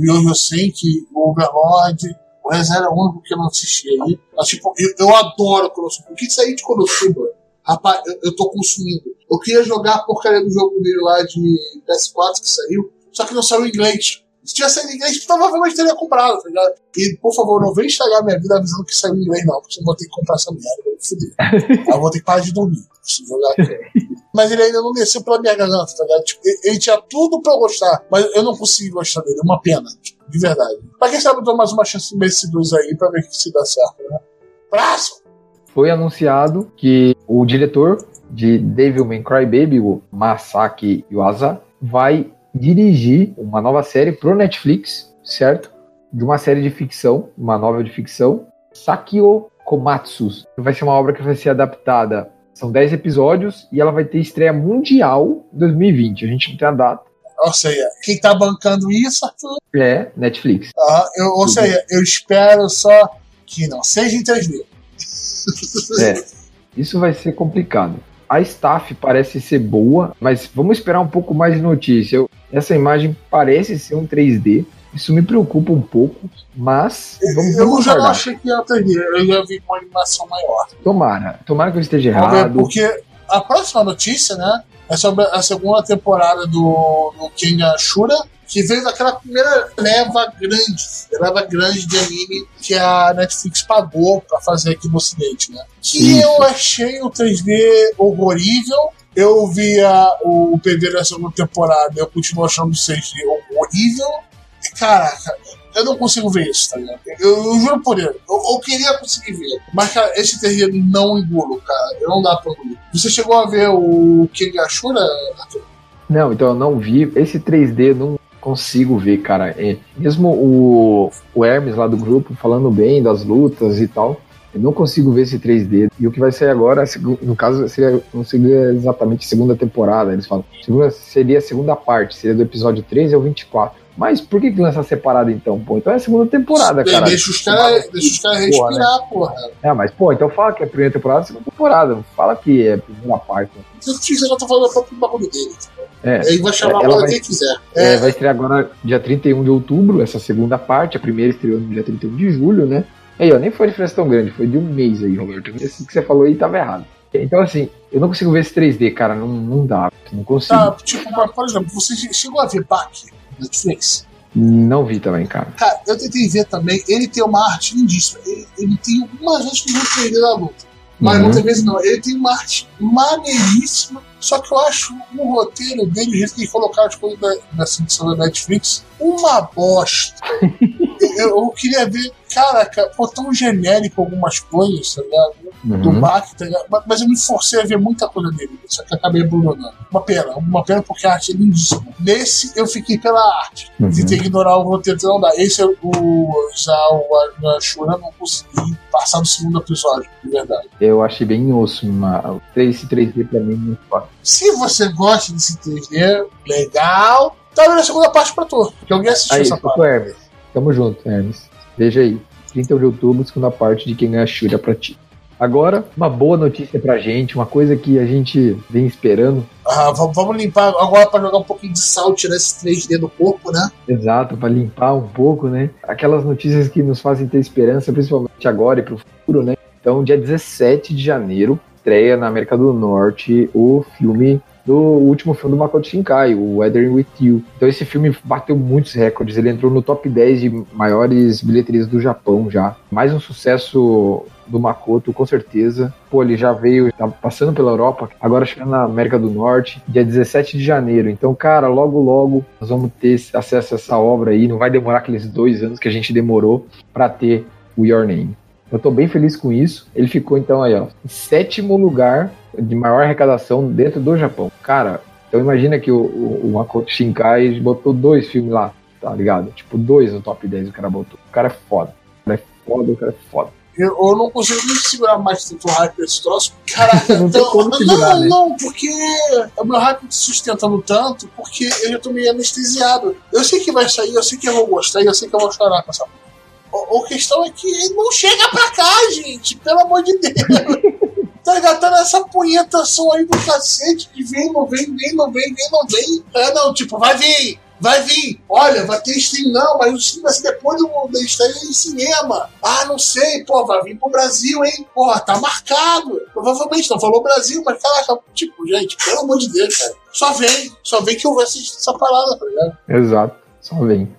Yoyo Senki, o Overlord, o Reza era o único que eu não assisti aí. Mas, tipo, eu, eu adoro Konosuba. O que sair de Konosuba? Rapaz, eu, eu tô consumindo. Eu queria jogar a porcaria do jogo dele lá de PS4 que saiu, só que não saiu em inglês. Se tivesse saído em inglês, provavelmente teria comprado, tá ligado? E, por favor, não vem estragar minha vida avisando que saiu em inglês, não, porque eu vou ter que comprar essa merda, vou me fuder. Aí eu vou ter que parar de dormir, se jogar aqui. Mas ele ainda não desceu pela minha garganta, tá ligado? Tipo, ele, ele tinha tudo pra eu gostar, mas eu não consegui gostar dele, é uma pena, tipo, de verdade. Mas quem sabe eu dou mais uma chance nesse 2 aí pra ver se dá certo, né? Próximo! Foi anunciado que o diretor de Devilman Crybaby, o Masaki Yuasa, vai dirigir uma nova série pro Netflix, certo? De uma série de ficção, uma novela de ficção, Sakio Komatsu. Vai ser uma obra que vai ser adaptada. São 10 episódios e ela vai ter estreia mundial em 2020. A gente não tem a data. Ou seja, quem tá bancando isso, Arthur? É Netflix. Ah, eu, ou Tudo. seja, eu espero só que não seja em 3D. É. Isso vai ser complicado. A staff parece ser boa, mas vamos esperar um pouco mais de notícia. Eu- essa imagem parece ser um 3D. Isso me preocupa um pouco, mas vamos, Eu já achei que ia 3D, eu já vi uma animação maior. Tomara. Tomara que eu esteja Vamos ver, errado. porque a próxima notícia, né, é sobre a segunda temporada do, do King Ashura, que veio daquela primeira leva grande, leva grande de anime que a Netflix pagou pra fazer aqui no Ocidente, né? Que Isso. eu achei o 3D horrorível. Eu vi a- o PV da segunda temporada, eu continuo achando o 6D horrível. E, caraca, eu não consigo ver isso, tá ligado? Eu, eu juro por ele. Eu, eu queria conseguir ver. Mas, cara, esse terreno não engulo, cara. Eu não dá pra engolir. Você chegou a ver o King Ashura, Arthur? Não, então eu não vi. Esse 3D eu não consigo ver, cara. É, mesmo o, o Hermes lá do grupo falando bem das lutas e tal, eu não consigo ver esse 3D. E o que vai sair agora, no caso, seria, não seria exatamente segunda temporada, eles falam. Segunda, seria a segunda parte, seria do episódio 13 ao 24. Mas por que, que lança separado então? Pô, então é a segunda temporada, cara. Deixa os caras né? respirar, porra. É, mas pô, então fala que é a primeira temporada, segunda temporada. Fala que é primeira parte. Se você já tá falando o próprio bagulho dele. É. Aí vai chamar Ela a hora vai- que ele quiser. É, É, vai estrear agora dia 31 de outubro, essa segunda parte. A primeira estreou no dia 31 de julho, né? Aí, ó, nem foi diferença tão grande, foi de um mês aí, Roberto. Esse que você falou aí tava errado. Então, assim, eu não consigo ver esse 3D, cara, não, não dá. Não consigo. tá, tipo, mas, por exemplo, você chegou a ver Bach na Netflix? Não vi também, cara. Cara, eu tentei ver também. Ele tem uma arte lindíssima. Ele, ele tem uma gente que não 3D da luta. Mas Uhum. muitas vezes não. Ele tem uma arte maneiríssima. Só que eu acho o roteiro dele, o jeito que colocar as coisas da, da ficção da Netflix, uma bosta. eu, eu queria ver, caraca, pô, tão genérico algumas coisas, tá ligado? Do Uhum. Bach, tá ligado? Mas- eu me forcei a ver muita coisa dele, só que acabei abandonando. Uma pena, uma pena porque a arte é lindíssima. Nesse eu fiquei pela arte. Uhum. Tentei ignorar o roteiro que não dá. Esse é o já o a Shura não consegui passar do segundo episódio, de verdade. Eu achei bem osso. Uma... Esse 3D pra mim não faz. Se você gosta desse 3D, legal. Tá vendo a segunda parte pra tu. Que alguém assistiu Aí, essa parte. Hermes. Tamo junto, Hermes. Veja aí. 30 de outubro, segunda parte de Quem é a Shura pra ti. Agora, uma boa notícia pra gente, uma coisa que a gente vem esperando. Ah, vamos, limpar agora pra jogar um pouquinho de sal, tirar esse 3D do corpo, né? Exato, para limpar um pouco, né? Aquelas notícias que nos fazem ter esperança, principalmente agora e pro futuro, né? Então, dia 17 de janeiro, estreia na América do Norte o filme do último filme do Makoto Shinkai, o Weathering With You. Então esse filme bateu muitos recordes, ele entrou no top 10 de maiores bilheterias do Japão já. Mais um sucesso do Makoto, com certeza. Pô, ele já veio, tá passando pela Europa, agora chegando na América do Norte, dia 17 de janeiro. Então, cara, logo, logo nós vamos ter acesso a essa obra aí. Não vai demorar aqueles dois anos que a gente demorou para ter o Your Name. Eu tô bem feliz com isso. Ele ficou, então, aí, ó, em sétimo lugar de maior arrecadação dentro do Japão. Cara, então imagina que o, o, o Makoto Shinkai botou dois filmes lá, tá ligado? Tipo, dois no top 10 o cara botou. O cara é foda. O cara é foda, o cara é foda. Eu, eu não consigo nem segurar mais tanto hype esse troço. Caraca, Não então, como segurar, não, né? não, porque o meu hype se sustentando tanto, porque eu já tô meio anestesiado. Eu sei que vai sair, eu sei que eu vou gostar e eu sei que eu vou chorar com essa porra. A, questão é que ele não chega pra cá, gente. Pelo amor de Deus. Tá gastando essa punhetação aí do cacete de vem, não vem, vem, não vem, vem, não vem. É, não, tipo, vai vir, vai vir. Olha, vai ter stream não, mas o stream vai ser depois do da estreia em cinema. Ah, não sei, pô, vai vir pro Brasil, hein? Porra, tá marcado. Provavelmente não falou Brasil, mas caraca, tipo, gente, pelo amor de Deus, cara. Só vem, só vem que eu vou assistir essa parada, tá ligado? Exato, só vem.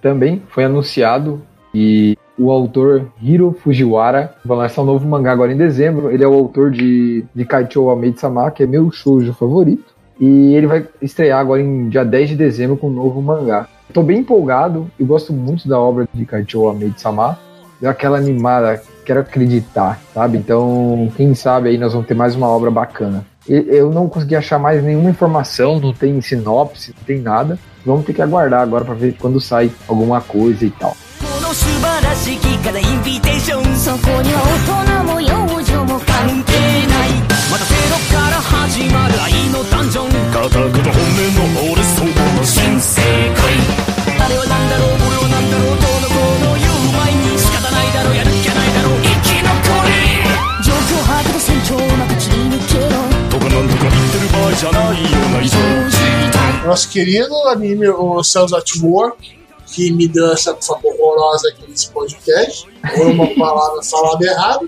Também foi anunciado e o autor Hiro Fujiwara vai lançar um novo mangá agora em dezembro. Ele é o autor de, de Kaichou Amei-sama, que é meu shoujo favorito. E ele vai estrear agora em dia 10 de dezembro com um novo mangá. Tô bem empolgado e gosto muito da obra de Kaichou Amei-sama. Deu aquela animada, quero acreditar, sabe? Então, quem sabe aí nós vamos ter mais uma obra bacana. E- Eu não consegui achar mais nenhuma informação, não tem sinopse, não tem nada. Vamos ter que aguardar agora para ver quando sai alguma coisa e tal. この素晴らしきからインビテーションそこには大人も幼女も関関係ないま たゼロから始まる愛のダンジョン固くと本音の俺その新世界あれはなんだろうこれはなんだろうどうのこうの言う前に仕方ないだろうやるっきゃないだろう生き残れ状況把握で戦況をまく切り抜けろとかなんとか言ってる場合じゃないような以上 Nosso querido anime, o Cells at Work, que me deu essa horrorosa aqui nesse podcast, ou uma palavra falada errada,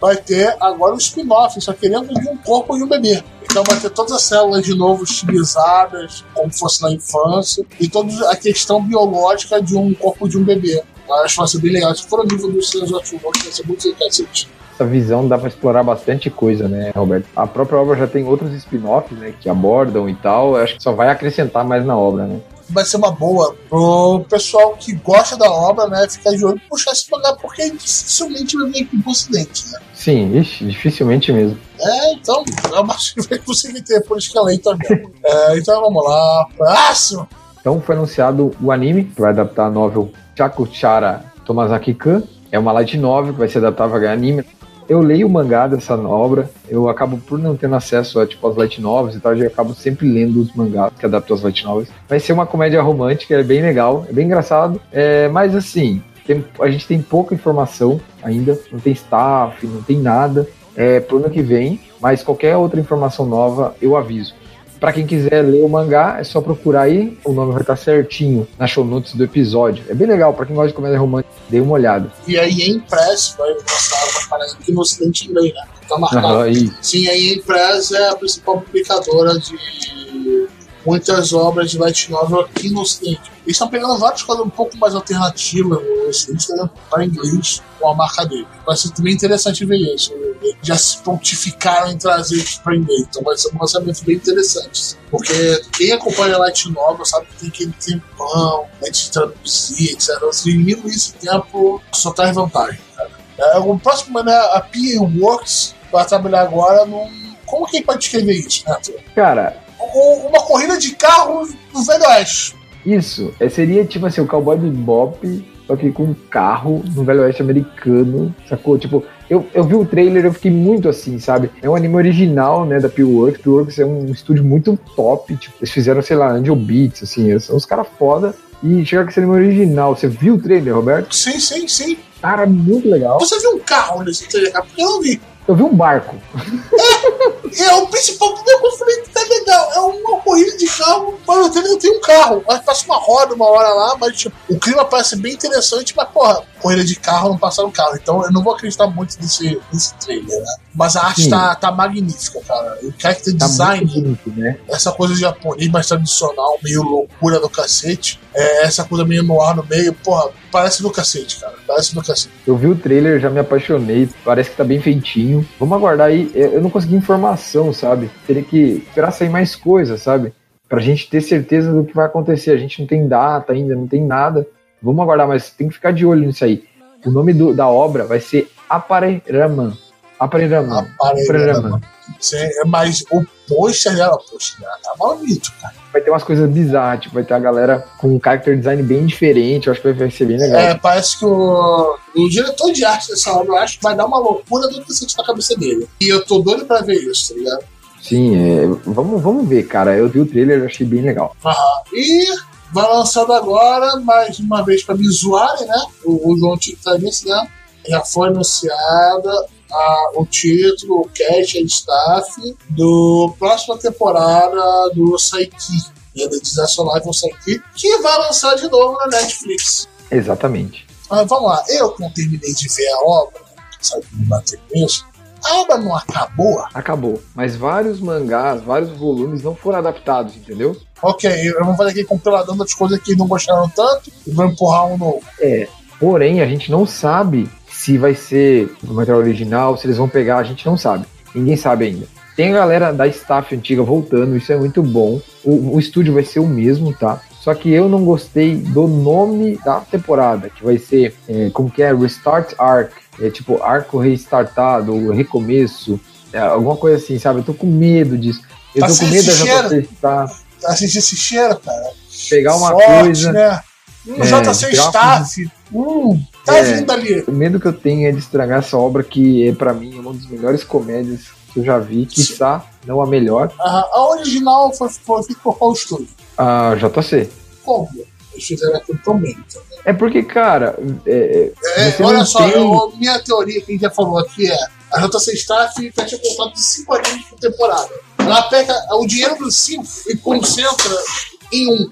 vai ter agora um spin-off, só querendo de um corpo e um bebê. Então vai ter todas as células de novo estilizadas, como fosse na infância, e toda a questão biológica de um corpo de um bebê. Eu acho que vai ser bem legal. Se for o nível do Cells at Work, vai ser muito cacete. Essa visão dá para explorar bastante coisa, né, Roberto? A própria obra já tem outros spin-offs, né, que abordam e tal. Eu acho que só vai acrescentar mais na obra, né? Vai ser uma boa pro pessoal que gosta da obra, né? Ficar de olho e puxar esse mangá, porque dificilmente vai vir aqui pro ocidente, né? Sim, ixi, dificilmente mesmo. É, então, é uma que vai ter por escalei também. É, então vamos lá, próximo! Então foi anunciado o anime, que vai adaptar a novel Chakuchara Tomazaki-kan. É uma light novel que vai ser adaptada a anime. Eu leio o mangá dessa obra, eu acabo por não ter acesso a tipo as light novels e tal, eu acabo sempre lendo os mangás que adaptam as light novels. Vai ser uma comédia romântica, é bem legal, é bem engraçado, é, mas assim, tem- a gente tem pouca informação ainda, não tem staff, não tem nada é, pro ano que vem, mas qualquer outra informação nova eu aviso. Pra quem quiser ler o mangá, é só procurar aí, o nome vai estar certinho na show notes do episódio. É bem legal, pra quem gosta de comédia romântica, dê uma olhada. E aí a Impress vai uma parada aqui no ocidente também, né? Tá marcado. E Sim, a Impress é a principal publicadora de muitas obras de light novel aqui no Ocidente. Eles estão pegando várias coisas um pouco mais alternativas no Ocidente, né, para inglês com a marca dele. Vai ser também interessante ver isso. Já se pontificaram em trazer isso para inglês, então vai ser um lançamento bem interessante. Porque quem acompanha light novel sabe que tem aquele tempão né, de traduzir, etc. Se diminui esse tempo, só traz vantagem. Cara. É, o próximo né, a PA Works vai trabalhar agora num. Como que pode descrever isso, Neto? Cara, Um- Uma corrida de carros do Velho Oeste. isso é, seria tipo assim, o cowboy bebop, só que com um carro no Velho Oeste americano, sacou? Tipo, eu, eu vi o trailer eu fiquei muito assim, sabe? É um anime original, né, da P-Works. P-Works é um estúdio muito top, tipo, eles fizeram, sei lá, Angel Beats, assim, são uns caras foda. E chega com esse anime original. Você viu o trailer, Roberto? Sim, sim, sim. Cara, muito legal. Você viu um carro nesse trailer, eu não vi. Eu vi um barco. E é o principal que eu falei que tá legal. É uma corrida de carro, mas no trailer tem um carro. Aí passa uma roda uma hora lá, mas tipo, o clima parece bem interessante, mas porra, corrida de carro não passa no carro. Então eu não vou acreditar muito nesse, nesse trailer, né? Mas a arte tá, tá magnífica, cara. O character Tá design. bonito, né? essa coisa japonês mais tradicional, meio loucura do cacete, é, essa coisa meio no ar no meio, porra, parece do cacete, cara. Parece do cacete. Eu vi o trailer, já me apaixonei. Parece que tá bem feitinho. Vamos aguardar aí. Eu não consegui informação, sabe? Teria que esperar sair mais coisas, sabe? Pra gente ter certeza do que vai acontecer. A gente não tem data ainda, não tem nada. Vamos aguardar, mas tem que ficar de olho nisso aí. O nome do- da obra vai ser Apareraman. Apareraman. Aparelhama. Cê- Mas o pôster dela, poxa, tá bonito, cara. Vai ter umas coisas bizarras, tipo, vai ter a galera com um character design bem diferente. Eu acho que vai ser bem legal. É, parece que o, o diretor de arte dessa obra, eu acho que vai dar uma loucura do cacete na cabeça dele. E eu tô doido pra ver isso, tá ligado? Sim, é, vamos, vamos ver, cara. Eu vi o trailer, achei bem legal. Aham. E vai lançando agora, mais uma vez para me zoarem, né? O, o João Tito tá nisso, né? Já foi anunciada a- o título, o cast and staff do próxima temporada do Saiki, Disaster Live on Saiki, que vai lançar de novo na Netflix. Exatamente. Mas vamos lá, eu não terminei de ver a obra, sabe que me bater com isso, obra não acabou. Acabou. Mas vários mangás, vários volumes não foram adaptados, entendeu? Ok, eu vou fazer aqui compiladão das coisas que não gostaram tanto e vou empurrar um novo. É. Porém, a gente não sabe se vai ser o material original, se eles vão pegar, a gente não sabe. Ninguém sabe ainda. Tem a galera da staff antiga voltando, isso é muito bom. O, o estúdio vai ser o mesmo, tá? Só que eu não gostei do nome da temporada, que vai ser, é, como que é? Restart Arc. É tipo, arco restartado, recomeço, é, alguma coisa assim, sabe? Eu tô com medo disso. Eu tô com medo da. JC Staff Assistir esse cheiro, cara. pegar uma coisa. né? Um É, JC Staff. Hum, tá É. vindo ali. O medo que eu tenho é de estragar essa obra que é pra mim uma das melhores comédias que eu já vi, quiçá não a melhor, A, a original foi, foi por qual estúdio? a JC. Como? Eles fizeram. Tá? É porque, cara, é, É, Você olha só, tem- eu- minha teoria que a gente já falou aqui é a JC Staff fecha contrato de 5 animes por temporada. Ela pega o dinheiro dos 5 e concentra em um.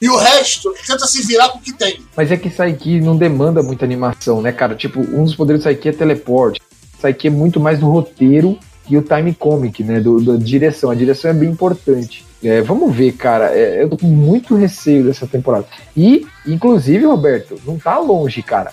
e o resto tenta se virar com o que tem. mas é que Saiki não demanda muita animação, né, cara? Tipo, um dos poderes do Saiki é teleporte. Saiki é muito mais do roteiro e o time comic, né? Do, da direção. A direção é bem importante. É, vamos ver, cara. é, eu tô com muito receio dessa temporada. E, inclusive, Roberto, não tá longe, cara.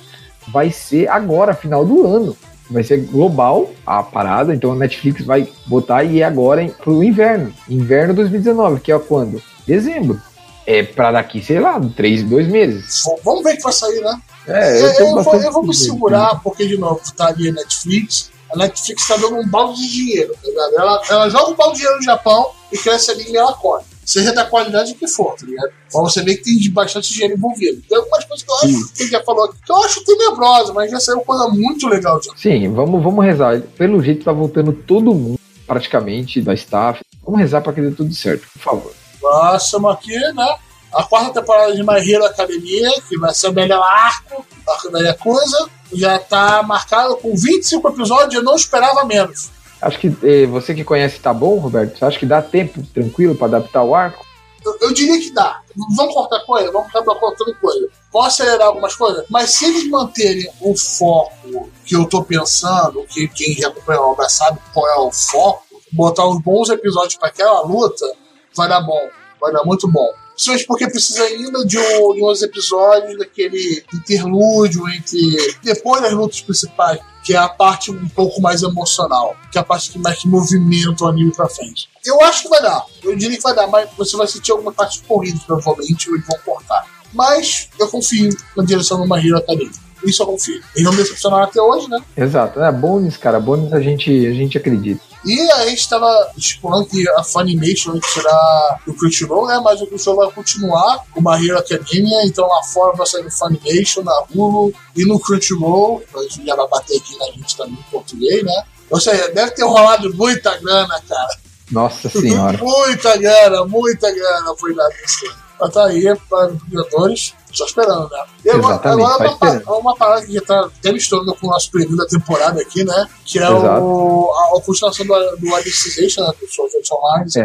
Vai ser agora, final do ano. Vai ser global a parada, então a Netflix vai botar e é agora em, pro inverno. Inverno 2019, que é quando? Dezembro. É pra daqui, sei lá, três, dois meses. V- Vamos ver o que vai sair, né? É, Eu, eu, tenho eu vou, eu vou me segurar, porque, de novo, tá ali a Netflix. A Netflix tá dando um balde de dinheiro, tá ligado? Ela, ela joga um balde de dinheiro no Japão e cresce ali e ela corre. Seja da qualidade que for, tá ligado? Mas você vê que tem bastante dinheiro envolvido. Tem algumas coisas que eu acho, que ele já falou aqui, que eu acho tenebrosa, mas já saiu coisa muito legal de Sim, vamos, vamos rezar. Pelo jeito tá voltando todo mundo, praticamente, da staff. Vamos rezar pra que dê tudo certo, por favor. Próximo aqui, né? A quarta temporada de My Hero Academia, que vai ser o melhor arco, arco da Yakuza, já tá marcado com 25 episódios, eu não esperava menos. Acho que eh, você que conhece tá bom, Roberto? Você acha que dá tempo tranquilo pra adaptar o arco? Eu, eu diria que dá. Vamos cortar coisa? Vamos acabar cortando coisa. Posso acelerar algumas coisas? Mas se eles manterem o foco que eu tô pensando, que quem já acompanha a obra sabe qual é o foco, botar uns bons episódios pra aquela luta, vai dar bom. Vai dar muito bom. Principalmente porque precisa ainda de, um, de uns episódios daquele interlúdio entre. depois das lutas principais, que é a parte um pouco mais emocional, que é a parte que mais movimenta o anime pra frente. Eu acho que vai dar. Eu diria que vai dar, mas você vai sentir alguma parte corrida, provavelmente, ou eles vão cortar. Mas eu confio na direção do Mahiro Academy. Isso eu confio. Eles não me decepcionaram até hoje, né? Exato, é bônus, cara. Bônus a gente, a gente acredita. E a gente estava estipulando que a Funimation ia tirar do Crunchyroll, né? Mas o Crunchyroll vai continuar com uma Hero Academia, então lá fora vai sair no Funimation, na Hulu e no Crunchyroll. A gente já vai bater aqui na gente também em português, né? Ou seja, deve ter rolado muita grana, cara. Nossa senhora. muita grana, muita grana foi dado isso. Mas tá aí para os criadores, só esperando, né? E agora, Exatamente, agora só uma, pa- esperando. uma parada que já tá até misturando com o nosso preview da temporada aqui, né? Que é Exato. o, a, a continuação do, do Alicization, né? Do Art Online, É.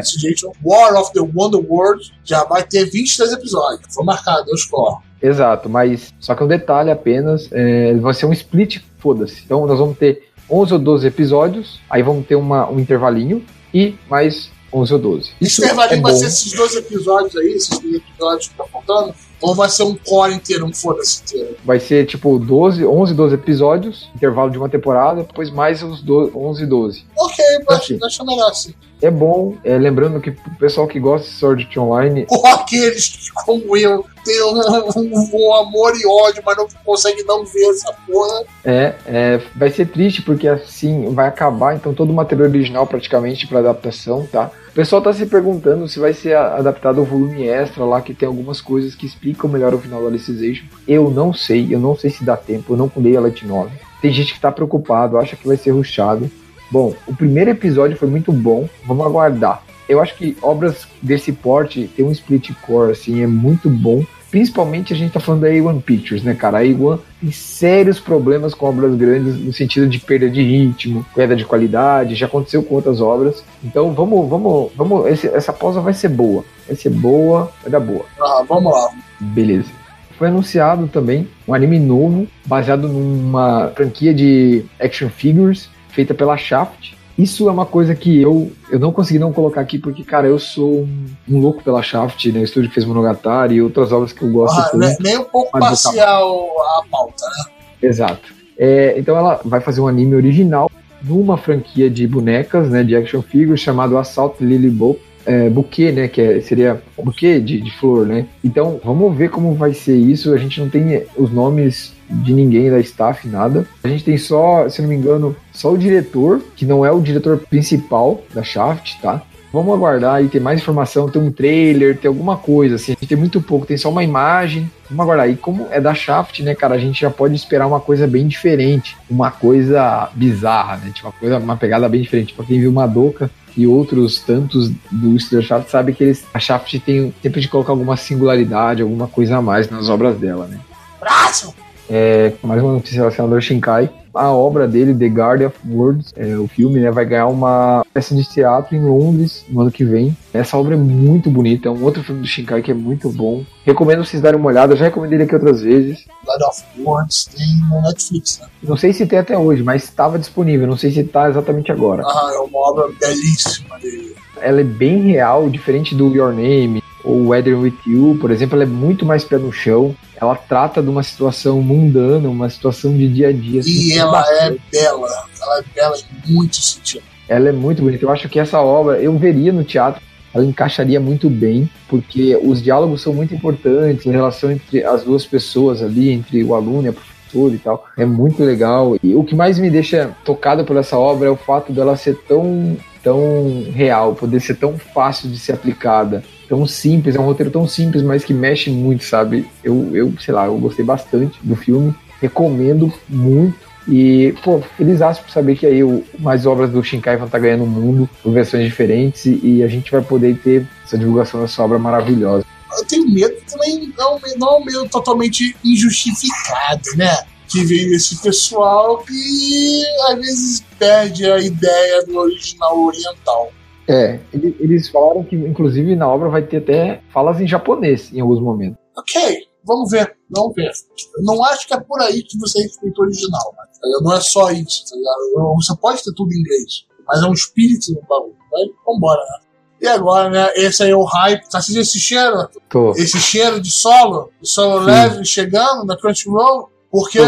War of the Wonder World, já vai ter 23 episódios. Foi marcado, eu escolho. Exato, mas só que um detalhe apenas, é, vai ser um split, foda-se. Então nós vamos ter 11 ou 12 episódios, aí vamos ter uma, um intervalinho e mais 11 ou 12. Esse intervalinho é vai bom. ser esses dois episódios aí, esses dois episódios que tá faltando, ou vai ser um core inteiro, um foda-se inteiro? Vai ser tipo 12, 11, 12 episódios, intervalo de uma temporada, depois mais os do, 11, 12. Ok, acho, Assim. acho melhor assim. É bom, é, lembrando que o pessoal que gosta de Sword Art Online, ou aqueles que, como eu, têm um, um- um amor e ódio, mas não conseguem não ver essa porra. é, é, vai ser triste porque assim vai acabar então todo o material original praticamente para adaptação, tá? O pessoal tá se perguntando se vai ser adaptado o volume extra lá que tem algumas coisas que explicam melhor o final do Alicization. Eu não sei, eu não sei se dá tempo, eu não pulei a Light 9. Tem gente que tá preocupado, acha que vai ser rushado. Bom, o primeiro episódio foi muito bom, vamos aguardar. eu acho que obras desse porte tem um split core, assim, é muito bom. Principalmente a gente tá falando da A1 Pictures, né, cara? A A1 tem sérios problemas com obras grandes no sentido de perda de ritmo, queda de qualidade, já aconteceu com outras obras. Então vamos, vamos, vamos. esse- essa pausa vai ser boa. Vai ser boa, vai dar boa. Ah, vamos lá. Beleza. Foi anunciado também um anime novo, baseado numa franquia de action figures feita pela Shaft. Isso é uma coisa que eu, eu não consegui não colocar aqui, porque, cara, eu sou um, um louco pela Shaft, né? O estúdio que fez Monogatari e outras obras que eu gosto Ah, também. né, nem um pouco parcial a pauta, né? Exato. É, então ela vai fazer um anime original numa franquia de bonecas, né, de action figures chamado Assault Lily Bo é, Bouquet, né, que é- seria buquê de, de flor, né. Então vamos ver como vai ser isso. A gente não tem os nomes de ninguém da staff, nada. A gente tem só, se não me engano, só o diretor, que não é o diretor principal da Shaft, tá? Vamos aguardar aí, ter mais informação, ter um trailer, ter alguma coisa, assim. A gente tem muito pouco, tem só uma imagem. Vamos aguardar. E como é da Shaft, né, cara, a gente já pode esperar uma coisa bem diferente. Uma coisa bizarra, né? Tipo, uma coisa, uma pegada bem diferente. Pra quem viu Madoka e outros tantos do Estúdio Shaft, sabe que eles, a Shaft tem sempre de colocar alguma singularidade, alguma coisa a mais nas obras dela, né? Próximo! É, mais uma notícia relacionada ao Shinkai. A obra dele, The Guardian of Worlds, é, o filme, né, vai ganhar uma peça de teatro em Londres no ano que vem. Essa obra é muito bonita, é um outro filme do Shinkai que é muito bom. Recomendo vocês darem uma olhada, já recomendei ele aqui outras vezes. God of Words tem no Netflix, né? Não sei se tem até hoje, mas estava disponível, não sei se está exatamente agora. Ah, é uma obra belíssima dele. Ela é bem real, diferente do Your Name ou Weather With You, por exemplo, ela é muito mais pé no chão. Ela trata de uma situação mundana, uma situação de dia a dia. assim, E ela é bela. Ela é bela em muitos sentidos. Ela é muito bonita. Eu acho que essa obra eu veria no teatro. Ela encaixaria muito bem, porque os diálogos são muito importantes, a relação entre as duas pessoas ali, entre o aluno e a professora e tal. É muito legal. E o que mais me deixa tocado por essa obra é o fato dela ser tão, tão real, poder ser tão fácil de ser aplicada, tão simples. É um roteiro tão simples, mas que mexe muito, sabe? Eu, eu sei lá, eu gostei bastante do filme. Recomendo muito. E, pô, feliz por saber que aí o, mais obras do Shinkai vão estar ganhando o mundo por versões diferentes e, e a gente vai poder ter essa divulgação dessa obra maravilhosa. Eu tenho medo também não, não é um medo totalmente injustificado, né? Que vem desse pessoal que às vezes perde a ideia do original oriental. É, ele- eles falaram que, inclusive, na obra vai ter até falas em japonês em alguns momentos. Ok, vamos ver, vamos ver. Eu não acho que é por aí que você respeita o original, né? Não é só isso, tá ligado? Você pode ter tudo em inglês, mas é um espírito no bagulho. Vai, vambora, né? E agora, né? Esse aí é o hype. Tá sentindo esse cheiro? Tô, Esse cheiro de solo? De solo Sim. leve chegando na Crunchyroll? Porque,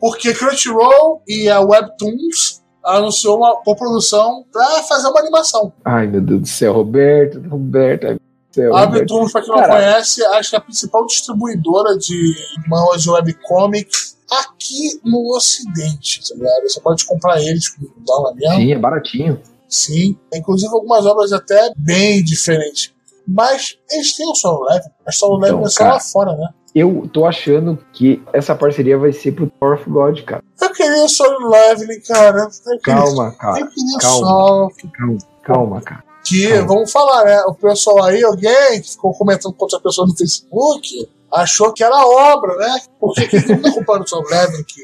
porque Crunchyroll e a Webtoons anunciou uma coprodução pra fazer uma animação. Ai, meu Deus do céu, Roberto, Roberto, ai, céu, A. Webtoons, pra quem não Cara. conhece, acho que é a principal distribuidora de manhwas de webcomics aqui no Ocidente, tá ligado? Você pode comprar eles com dólar mesmo. Sim, é baratinho. Sim. Inclusive algumas obras até bem diferentes. Mas eles têm o solo leve. Mas solo leve Então, é só cara. lá fora, né? Eu tô achando que essa parceria vai ser pro Tower of God, cara. Eu queria o solo leve, cara. Eu queria, Calma, cara. eu queria calma. só Calma, calma, cara. que, Calma. vamos falar, né? O pessoal aí, alguém que ficou comentando com outra pessoa no Facebook, achou que era obra, né? Porque quem não tá comprando o Solo Leve, que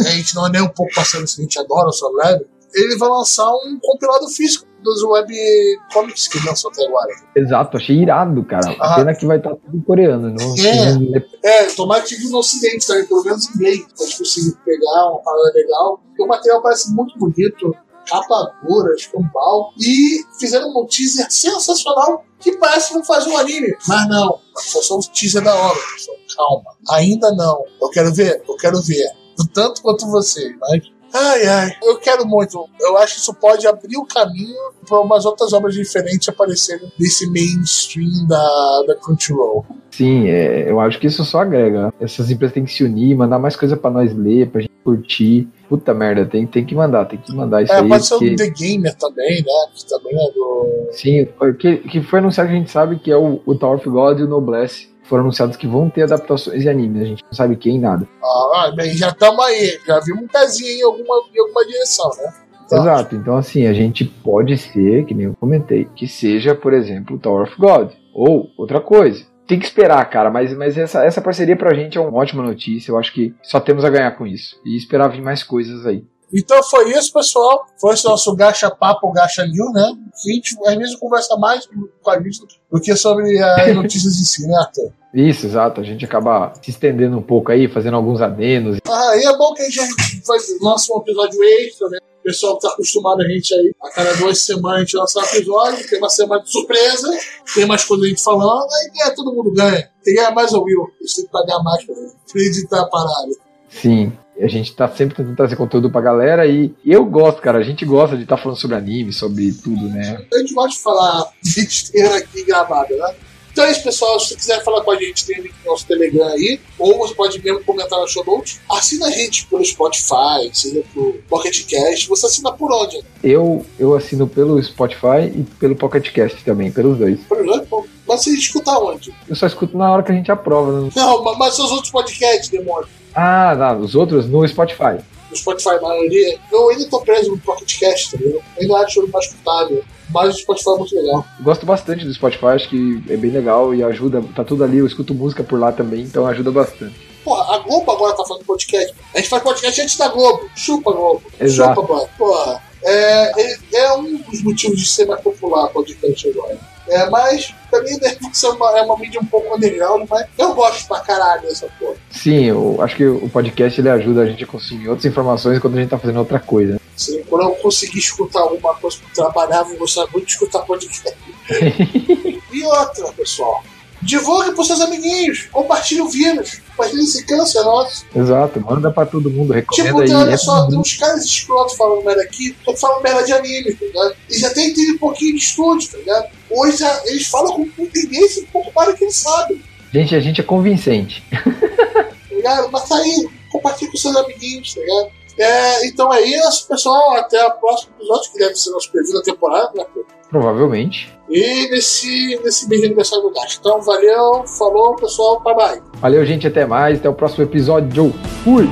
a gente não é nem um pouco passando isso, a gente adora o Solo Leve, ele vai lançar um compilado físico dos webcomics que ele lançou até agora. Exato, achei irado, cara. Ah. Pena que vai estar tudo em coreano. Não, É. É, tomara que no Ocidente, tá? pelo menos em inglês. Pode conseguir pegar uma parada legal. O material parece muito bonito, capa dura, escampal. E fizeram um teaser sensacional que parece que não faz um anime. Mas não, foi só o teaser da obra. pessoal. Calma, ainda não. Eu quero ver, eu quero ver. Tanto quanto você, mas. Ai, ai, eu quero muito. Eu acho que isso pode abrir o caminho para umas outras obras diferentes aparecerem nesse mainstream da, da Crunchyroll. Sim, é, eu acho que isso só agrega. Essas empresas têm que se unir, mandar mais coisa pra nós ler, pra gente curtir. Puta merda, tem, tem que mandar, tem que mandar isso É, aí. pode ser porque- o The Gamer também, né? Que também é do. Sim, que, que foi anunciado que a gente sabe que é o, o Tower of God e o Noblesse. Foram anunciados que vão ter adaptações de anime, a gente não sabe quem, nada. Ah, bem, já estamos aí. Já vimos um pezinho em alguma, em alguma direção, né? Tá. Exato. Então, assim, a gente pode ser, que nem eu comentei, que seja, por exemplo, Tower of God. Ou outra coisa. Tem que esperar, cara, mas, mas essa, essa parceria pra gente é uma ótima notícia. Eu acho que só temos a ganhar com isso. E esperar vir mais coisas aí. Então foi isso, pessoal. Foi esse nosso Gacha Papo, Gacha New, né? A gente, às vezes, conversa mais com a gente do que sobre as notícias em si, né, Arthur? Isso, exato. A gente acaba se estendendo um pouco aí, fazendo alguns adenos. Ah, e é bom que a gente faz, lança um episódio extra, né? O pessoal que tá acostumado a gente aí, a cada duas semanas a gente lança um episódio, tem uma semana de surpresa, tem mais coisa a gente falando, aí ganha, todo mundo ganha. Quem ganha mais é o Will, a gente tem que pagar mais pra editar a parada. Sim. A gente tá sempre tentando trazer conteúdo pra galera e eu gosto, cara. A gente gosta de estar falando sobre anime, sobre tudo, né? A gente gosta de falar besteira aqui gravada, né? Então é isso, pessoal. Se você quiser falar com a gente, tem link do nosso Telegram aí. Ou você pode mesmo comentar no show notes. Assina a gente pelo Spotify, seja pro Pocket Cast. Você assina por onde? Eu, eu assino pelo Spotify e pelo Pocket Cast também, pelos dois. Por onde? Mas você escuta onde? Eu só escuto na hora que a gente aprova. né? Não, mas- mas seus outros podcasts, demônio. Ah, não, os outros no Spotify. No Spotify, a maioria. Eu ainda tô preso no Pocket Cast, tá ligado? Eu ainda acho ele mais escutável. Mas o Spotify é muito legal. Gosto bastante do Spotify, acho que é bem legal e ajuda. Tá tudo ali, eu escuto música por lá também, então ajuda bastante. Porra, a Globo agora tá fazendo podcast. A gente faz podcast antes da Globo. Chupa, Globo. Exato. Chupa, mano. Porra. É, é, é um dos motivos de ser mais popular o podcast agora. É, mas também deve ser uma, é uma mídia um pouco underground, mas eu gosto pra caralho dessa porra. Sim, eu acho que o podcast ele ajuda a gente a consumir outras informações quando a gente tá fazendo outra coisa. Assim, quando eu conseguir escutar alguma coisa que eu trabalhava, eu gostava muito de escutar podcast. e outra, pessoal. Divulgue pros seus amiguinhos. Compartilhe o vírus. Compartilhe esse câncer nosso. Exato, manda pra todo mundo, recomenda Tipo, aí. tem, olha é só, tem uns caras escrotos falando merda aqui, só que falam merda de anime, tá ligado? Eles até entendem um pouquinho de estúdio, tá ligado? Hoje eles falam com entendência um pouco do que eles sabem, Gente, a gente é convincente. tá ligado? Mas tá aí, compartilhe com seus amiguinhos, tá ligado? É, então é isso, pessoal. Até o próximo episódio, que deve ser nosso preview da temporada, né? pô? Provavelmente. E nesse, nesse mês de aniversário do Gato. Então, valeu, falou, pessoal, bye bye. Valeu, gente, até mais. Até o próximo episódio. Fui!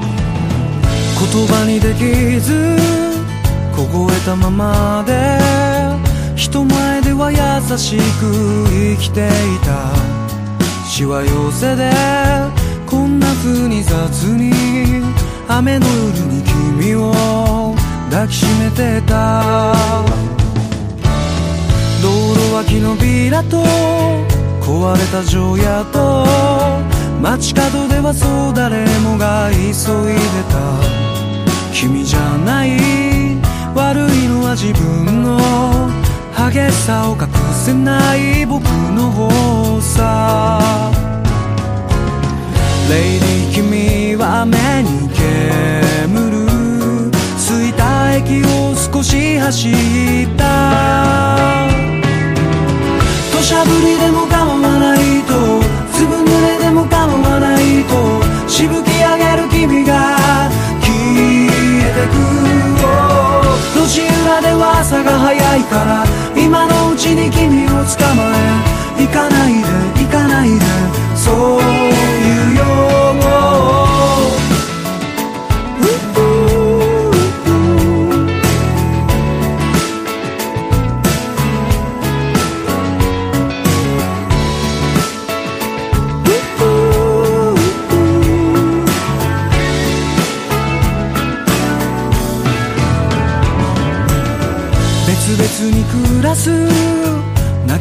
言葉にできず凍えたままで人前では優しく生きていたしわ寄せでこんな風に雑に雨の夜に を抱きしめてた。道路脇のビラと壊れた城屋と街角ではそう誰もが急いでた。君じゃない悪いのは自分の。激しさを隠せない僕の方した土砂降りでも構わないとずぶ濡れでも構わないとしぶき上げる君が消えてく路地裏では朝が早いから今のうちに君を捕まえ。行かないで行かないでそう。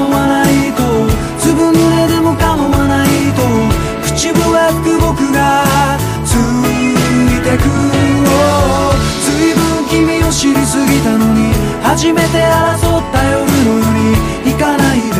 構わないと粒濡れでも構わないと口笛吹く僕がついてくずいぶん君を知りすぎたのに初めて争った夜のように行かないで。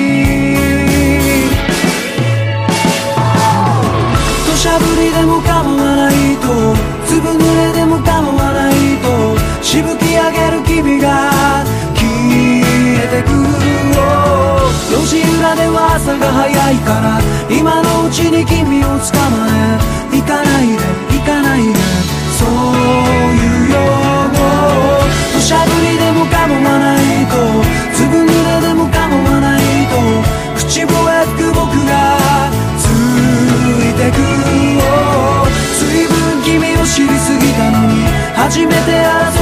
ゃぶりでも構わないと粒濡れでも構わないとしぶき上げる君が消えてく路地裏では朝が早いから今のうちに君を捕まえ。行かないで行かないで。そういうよ土砂降りでも構わないと間に初めて遊